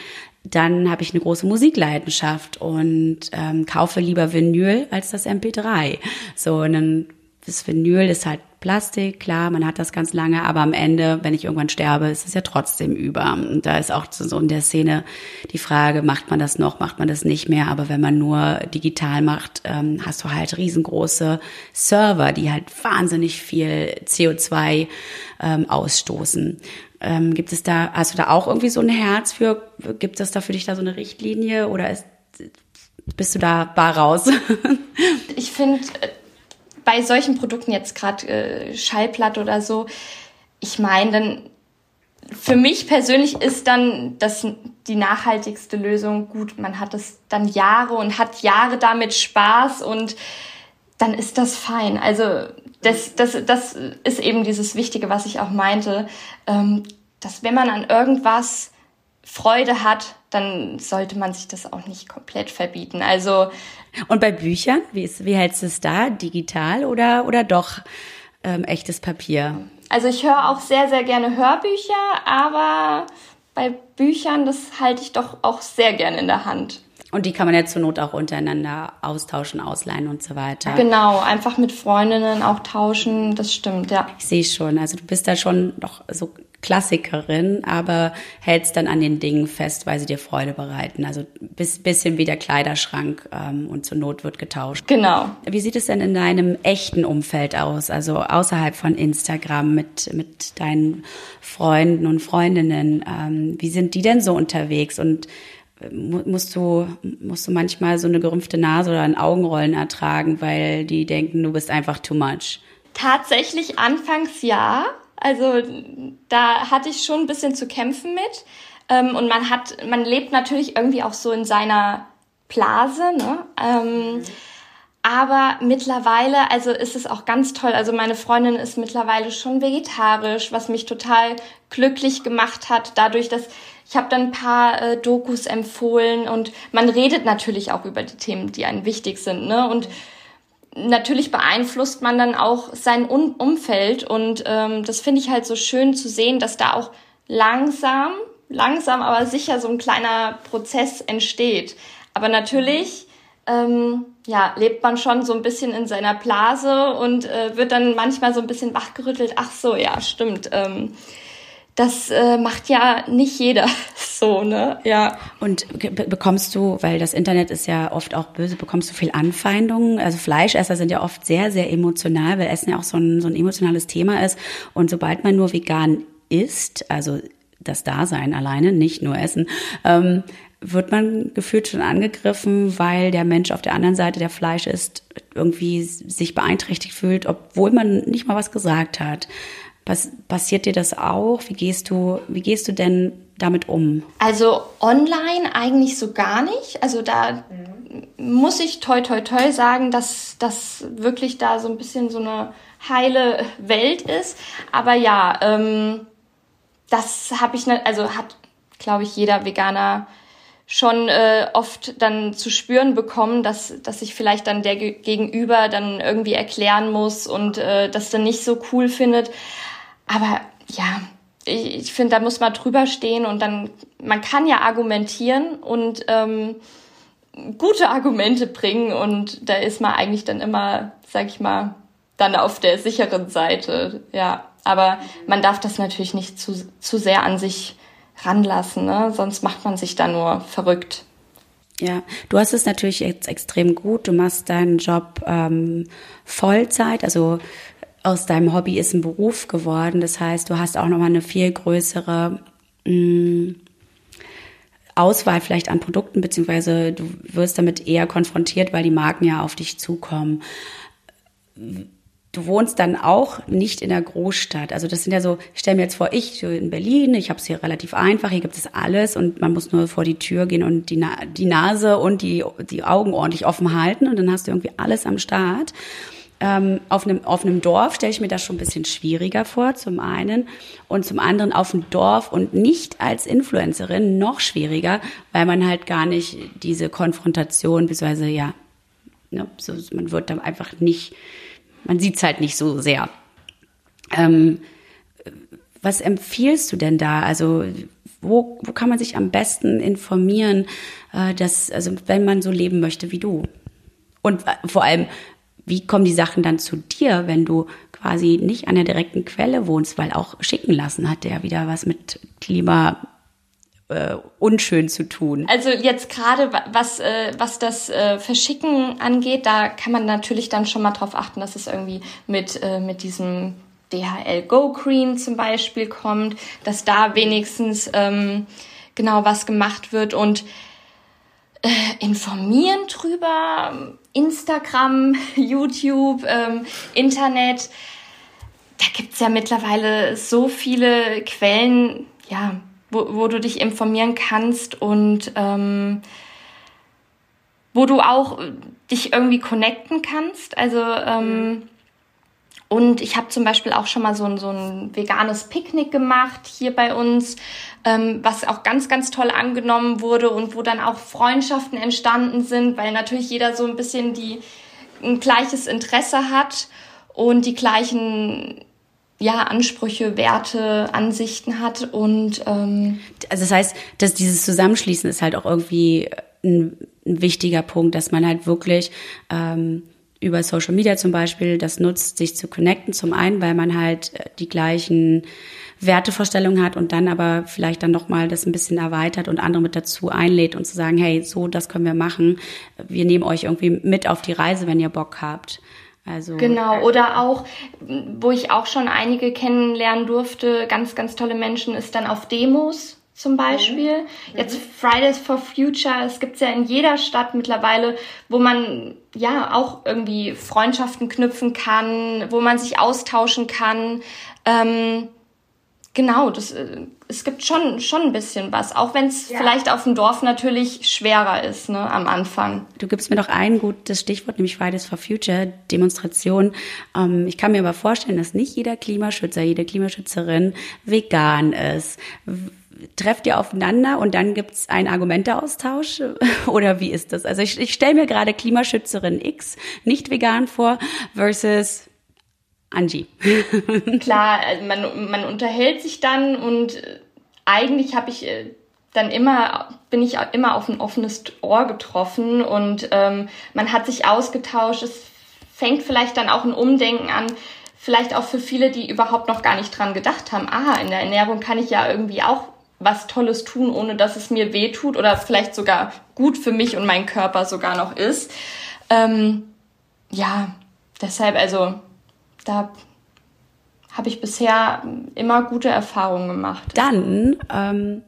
Speaker 1: Dann habe ich eine große Musikleidenschaft und ähm, kaufe lieber Vinyl als das MP3. So, und dann das Vinyl ist halt Plastik, klar, man hat das ganz lange, aber am Ende, wenn ich irgendwann sterbe, ist es ja trotzdem über. Und da ist auch so in der Szene die Frage, macht man das noch, macht man das nicht mehr? Aber wenn man nur digital macht, ähm, hast du halt riesengroße Server, die halt wahnsinnig viel CO2 ähm, ausstoßen. Ähm, gibt es da, hast du da auch irgendwie so ein Herz für? Gibt es da für dich da so eine Richtlinie oder ist, bist du da bar raus?
Speaker 4: ich finde, bei solchen Produkten jetzt gerade äh, Schallplatte oder so, ich meine, dann für mich persönlich ist dann das die nachhaltigste Lösung. Gut, man hat es dann Jahre und hat Jahre damit Spaß und dann ist das fein. Also das, das, das ist eben dieses Wichtige, was ich auch meinte, ähm, dass wenn man an irgendwas Freude hat, dann sollte man sich das auch nicht komplett verbieten. Also
Speaker 1: und bei Büchern, wie, ist, wie hältst du es da? Digital oder, oder doch ähm, echtes Papier?
Speaker 4: Also ich höre auch sehr, sehr gerne Hörbücher, aber bei Büchern, das halte ich doch auch sehr gerne in der Hand.
Speaker 1: Und die kann man ja zur Not auch untereinander austauschen, ausleihen und so weiter.
Speaker 4: Genau, einfach mit Freundinnen auch tauschen, das stimmt, ja.
Speaker 1: Ich sehe schon, also du bist da schon doch so Klassikerin, aber hältst dann an den Dingen fest, weil sie dir Freude bereiten. Also bis bisschen wie der Kleiderschrank ähm, und zur Not wird getauscht.
Speaker 4: Genau.
Speaker 1: Wie sieht es denn in deinem echten Umfeld aus? Also außerhalb von Instagram mit mit deinen Freunden und Freundinnen. Ähm, wie sind die denn so unterwegs und musst du, musst du manchmal so eine gerümpfte Nase oder ein Augenrollen ertragen, weil die denken, du bist einfach too much?
Speaker 4: Tatsächlich anfangs ja. Also da hatte ich schon ein bisschen zu kämpfen mit. Ähm, und man hat, man lebt natürlich irgendwie auch so in seiner Blase, ne? Ähm, aber mittlerweile, also ist es auch ganz toll. Also meine Freundin ist mittlerweile schon vegetarisch, was mich total glücklich gemacht hat, dadurch, dass ich habe dann ein paar äh, Dokus empfohlen und man redet natürlich auch über die Themen, die einem wichtig sind, ne? Und natürlich beeinflusst man dann auch sein um Umfeld und ähm, das finde ich halt so schön zu sehen, dass da auch langsam, langsam aber sicher so ein kleiner Prozess entsteht. Aber natürlich ähm, ja, lebt man schon so ein bisschen in seiner Blase und äh, wird dann manchmal so ein bisschen wachgerüttelt. Ach so, ja, stimmt. Ähm, das äh, macht ja nicht jeder so, ne? Ja.
Speaker 1: Und bekommst du, weil das Internet ist ja oft auch böse, bekommst du viel Anfeindungen? Also Fleischesser sind ja oft sehr, sehr emotional, weil Essen ja auch so ein, so ein emotionales Thema ist. Und sobald man nur vegan isst, also das Dasein alleine, nicht nur Essen, ähm, wird man gefühlt schon angegriffen, weil der Mensch auf der anderen Seite, der Fleisch isst, irgendwie sich beeinträchtigt fühlt, obwohl man nicht mal was gesagt hat. Was passiert dir das auch? Wie gehst du, wie gehst du denn damit um?
Speaker 4: Also online eigentlich so gar nicht. Also da mhm. muss ich toi toi toi sagen, dass das wirklich da so ein bisschen so eine heile Welt ist. Aber ja, ähm, das habe ich, ne, also hat, glaube ich, jeder Veganer schon äh, oft dann zu spüren bekommen, dass, dass ich vielleicht dann der Gegenüber dann irgendwie erklären muss und äh, das dann nicht so cool findet. Aber ja, ich, ich finde, da muss man drüber stehen und dann, man kann ja argumentieren und ähm, gute Argumente bringen und da ist man eigentlich dann immer, sag ich mal, dann auf der sicheren Seite, ja. Aber man darf das natürlich nicht zu, zu sehr an sich ranlassen, ne? sonst macht man sich da nur verrückt.
Speaker 1: Ja, du hast es natürlich jetzt extrem gut. Du machst deinen Job ähm, Vollzeit, also aus deinem Hobby ist ein Beruf geworden. Das heißt, du hast auch nochmal eine viel größere mh, mm, Auswahl vielleicht an Produkten, beziehungsweise du wirst damit eher konfrontiert, weil die Marken ja auf dich zukommen. Du wohnst dann auch nicht in der Großstadt. Also das sind ja so, ich stelle mir jetzt vor, ich in Berlin, ich habe es hier relativ einfach, hier gibt es alles und man muss nur vor die Tür gehen und die, Na die Nase und die, die Augen ordentlich offen halten und dann hast du irgendwie alles am Start. Ähm, auf, einem, auf einem Dorf stelle ich mir das schon ein bisschen schwieriger vor, zum einen. Und zum anderen auf dem Dorf und nicht als Influencerin noch schwieriger, weil man halt gar nicht diese Konfrontation, beziehungsweise ja, ne, so, man wird dann einfach nicht, man sieht es halt nicht so sehr. Ähm, was empfiehlst du denn da? Also wo, wo kann man sich am besten informieren, äh, dass, also wenn man so leben möchte wie du? Und vor allem, wie kommen die Sachen dann zu dir, wenn du quasi nicht an der direkten Quelle wohnst, weil auch schicken lassen hat der wieder was mit Klima äh, unschön zu tun.
Speaker 4: Also jetzt gerade was äh, was das äh, Verschicken angeht, da kann man natürlich dann schon mal drauf achten, dass es irgendwie mit äh, mit diesem DHL Go Green zum Beispiel kommt, dass da wenigstens ähm, genau was gemacht wird und äh, informieren drüber Instagram, YouTube, ähm, Internet. Da gibt's ja mittlerweile so viele Quellen, ja, wo, wo du dich informieren kannst und ähm, wo du auch dich irgendwie connecten kannst. Also ähm, und ich habe zum Beispiel auch schon mal so ein, so ein veganes Picknick gemacht hier bei uns, ähm, was auch ganz, ganz toll angenommen wurde und wo dann auch Freundschaften entstanden sind, weil natürlich jeder so ein bisschen die ein gleiches Interesse hat und die gleichen ja, Ansprüche, Werte, Ansichten hat und ähm
Speaker 1: also das heißt, dass dieses Zusammenschließen ist halt auch irgendwie ein, ein wichtiger Punkt, dass man halt wirklich ähm, über Social Media zum Beispiel das nutzt, sich zu connecten. Zum einen, weil man halt äh, die gleichen Wertevorstellungen hat und dann aber vielleicht dann nochmal das ein bisschen erweitert und andere mit dazu einlädt und zu sagen, hey, so, das können wir machen. Wir nehmen euch irgendwie mit auf die Reise, wenn ihr Bock habt.
Speaker 4: Also genau, oder auch, wo ich auch schon einige kennenlernen durfte, ganz, ganz tolle Menschen, ist dann auf Demos zum mhm. Beispiel. Mhm. Jetzt Fridays for Future, es gibt's ja in jeder Stadt mittlerweile, wo man ja auch irgendwie Freundschaften knüpfen kann, wo man sich austauschen kann. Ähm, genau, das, äh, es gibt schon, schon ein bisschen was, auch wenn es ja. vielleicht auf dem Dorf natürlich schwerer ist ne, am Anfang.
Speaker 1: Du gibst mir doch ein gutes Stichwort, nämlich Fridays for Future, Demonstration. Ähm, ich kann mir aber vorstellen, dass nicht jeder Klimaschützer, jede Klimaschützerin vegan ist trefft ihr aufeinander und dann gibt's einen Argumenteaustausch? Oder wie ist das? Also ich, ich stelle mir gerade Klimaschützerin X nicht vegan vor versus Angie.
Speaker 4: Klar, also man, man unterhält sich dann und äh, eigentlich habe ich äh, dann immer, bin ich immer auf ein offenes Ohr getroffen und ähm, man hat sich ausgetauscht. Es fängt vielleicht dann auch ein Umdenken an, vielleicht auch für viele, die überhaupt noch gar nicht dran gedacht haben, ah, in der Ernährung kann ich ja irgendwie auch was Tolles tun, ohne dass es mir weh tut oder vielleicht sogar gut für mich und meinen Körper sogar noch ist. Ähm, ja, deshalb, also da habe ich bisher immer gute Erfahrungen gemacht.
Speaker 1: Dann ähm,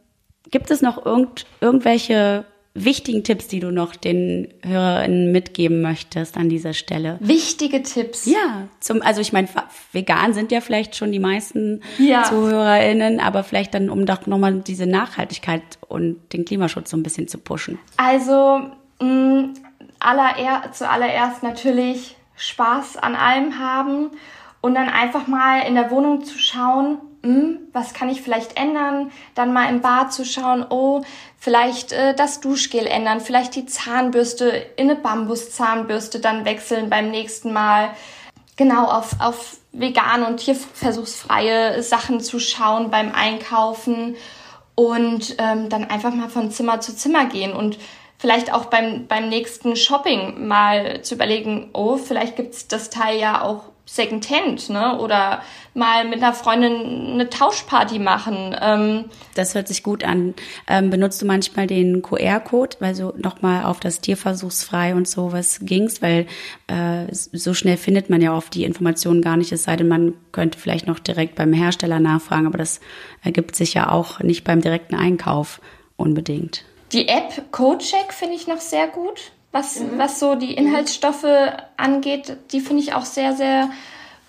Speaker 1: gibt es noch irgend, irgendwelche wichtigen Tipps, die du noch den Hörerinnen mitgeben möchtest an dieser Stelle?
Speaker 4: Wichtige Tipps?
Speaker 1: Ja, zum, also ich meine, vegan sind ja vielleicht schon die meisten ja. Zuhörerinnen, aber vielleicht dann, um doch nochmal diese Nachhaltigkeit und den Klimaschutz so ein bisschen zu pushen.
Speaker 4: Also, mh, aller, zuallererst natürlich Spaß an allem haben und dann einfach mal in der Wohnung zu schauen, hm, was kann ich vielleicht ändern? Dann mal im Bad zu schauen, oh, vielleicht äh, das Duschgel ändern, vielleicht die Zahnbürste in eine Bambuszahnbürste dann wechseln beim nächsten Mal. Genau, auf, auf vegan und tierversuchsfreie Sachen zu schauen beim Einkaufen und ähm, dann einfach mal von Zimmer zu Zimmer gehen und vielleicht auch beim, beim nächsten Shopping mal zu überlegen, oh, vielleicht gibt's das Teil ja auch Secondhand, ne? Oder mal mit einer Freundin eine Tauschparty machen. Ähm,
Speaker 1: das hört sich gut an. Ähm, benutzt du manchmal den QR-Code, weil so nochmal auf das Tierversuchsfrei und sowas gingst, weil äh, so schnell findet man ja oft die Informationen gar nicht, es sei denn, man könnte vielleicht noch direkt beim Hersteller nachfragen, aber das ergibt sich ja auch nicht beim direkten Einkauf unbedingt.
Speaker 4: Die App CodeCheck finde ich noch sehr gut was, mhm. was so die Inhaltsstoffe angeht, die finde ich auch sehr, sehr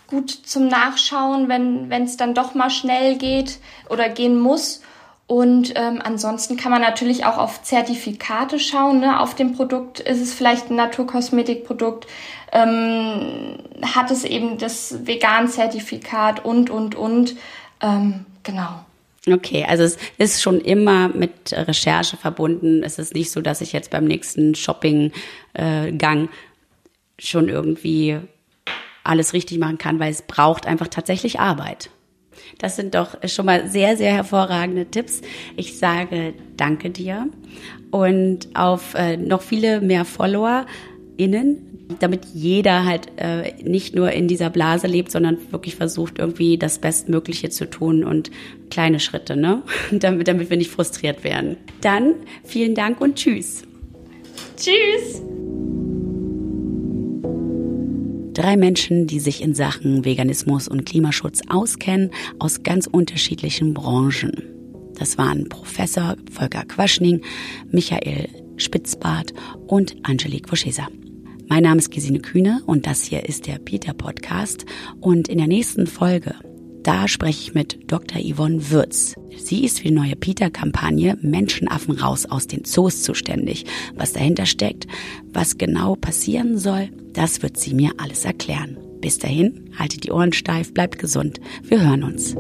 Speaker 4: gut zum Nachschauen, wenn es dann doch mal schnell geht oder gehen muss. Und ähm, ansonsten kann man natürlich auch auf Zertifikate schauen. Ne? Auf dem Produkt ist es vielleicht ein Naturkosmetikprodukt, ähm, hat es eben das Vegan-Zertifikat und, und, und. Ähm, genau.
Speaker 1: Okay, also es ist schon immer mit Recherche verbunden. Es ist nicht so, dass ich jetzt beim nächsten Shopping-Gang schon irgendwie alles richtig machen kann, weil es braucht einfach tatsächlich Arbeit. Das sind doch schon mal sehr, sehr hervorragende Tipps. Ich sage danke dir und auf äh, noch viele mehr FollowerInnen damit jeder halt äh, nicht nur in dieser Blase lebt, sondern wirklich versucht, irgendwie das Bestmögliche zu tun und kleine Schritte, ne? damit, damit wir nicht frustriert werden. Dann vielen Dank und tschüss.
Speaker 4: Tschüss.
Speaker 1: Drei Menschen, die sich in Sachen Veganismus und Klimaschutz auskennen, aus ganz unterschiedlichen Branchen. Das waren Professor Volker Quaschning, Michael Spitzbart und Angelique Voschesa. Mein Name ist Gesine Kühne und das hier ist der Peter Podcast. Und in der nächsten Folge, da spreche ich mit Dr. Yvonne Würz. Sie ist für die neue Peter-Kampagne Menschenaffen raus aus den Zoos zuständig. Was dahinter steckt, was genau passieren soll, das wird sie mir alles erklären. Bis dahin, haltet die Ohren steif, bleibt gesund. Wir hören uns.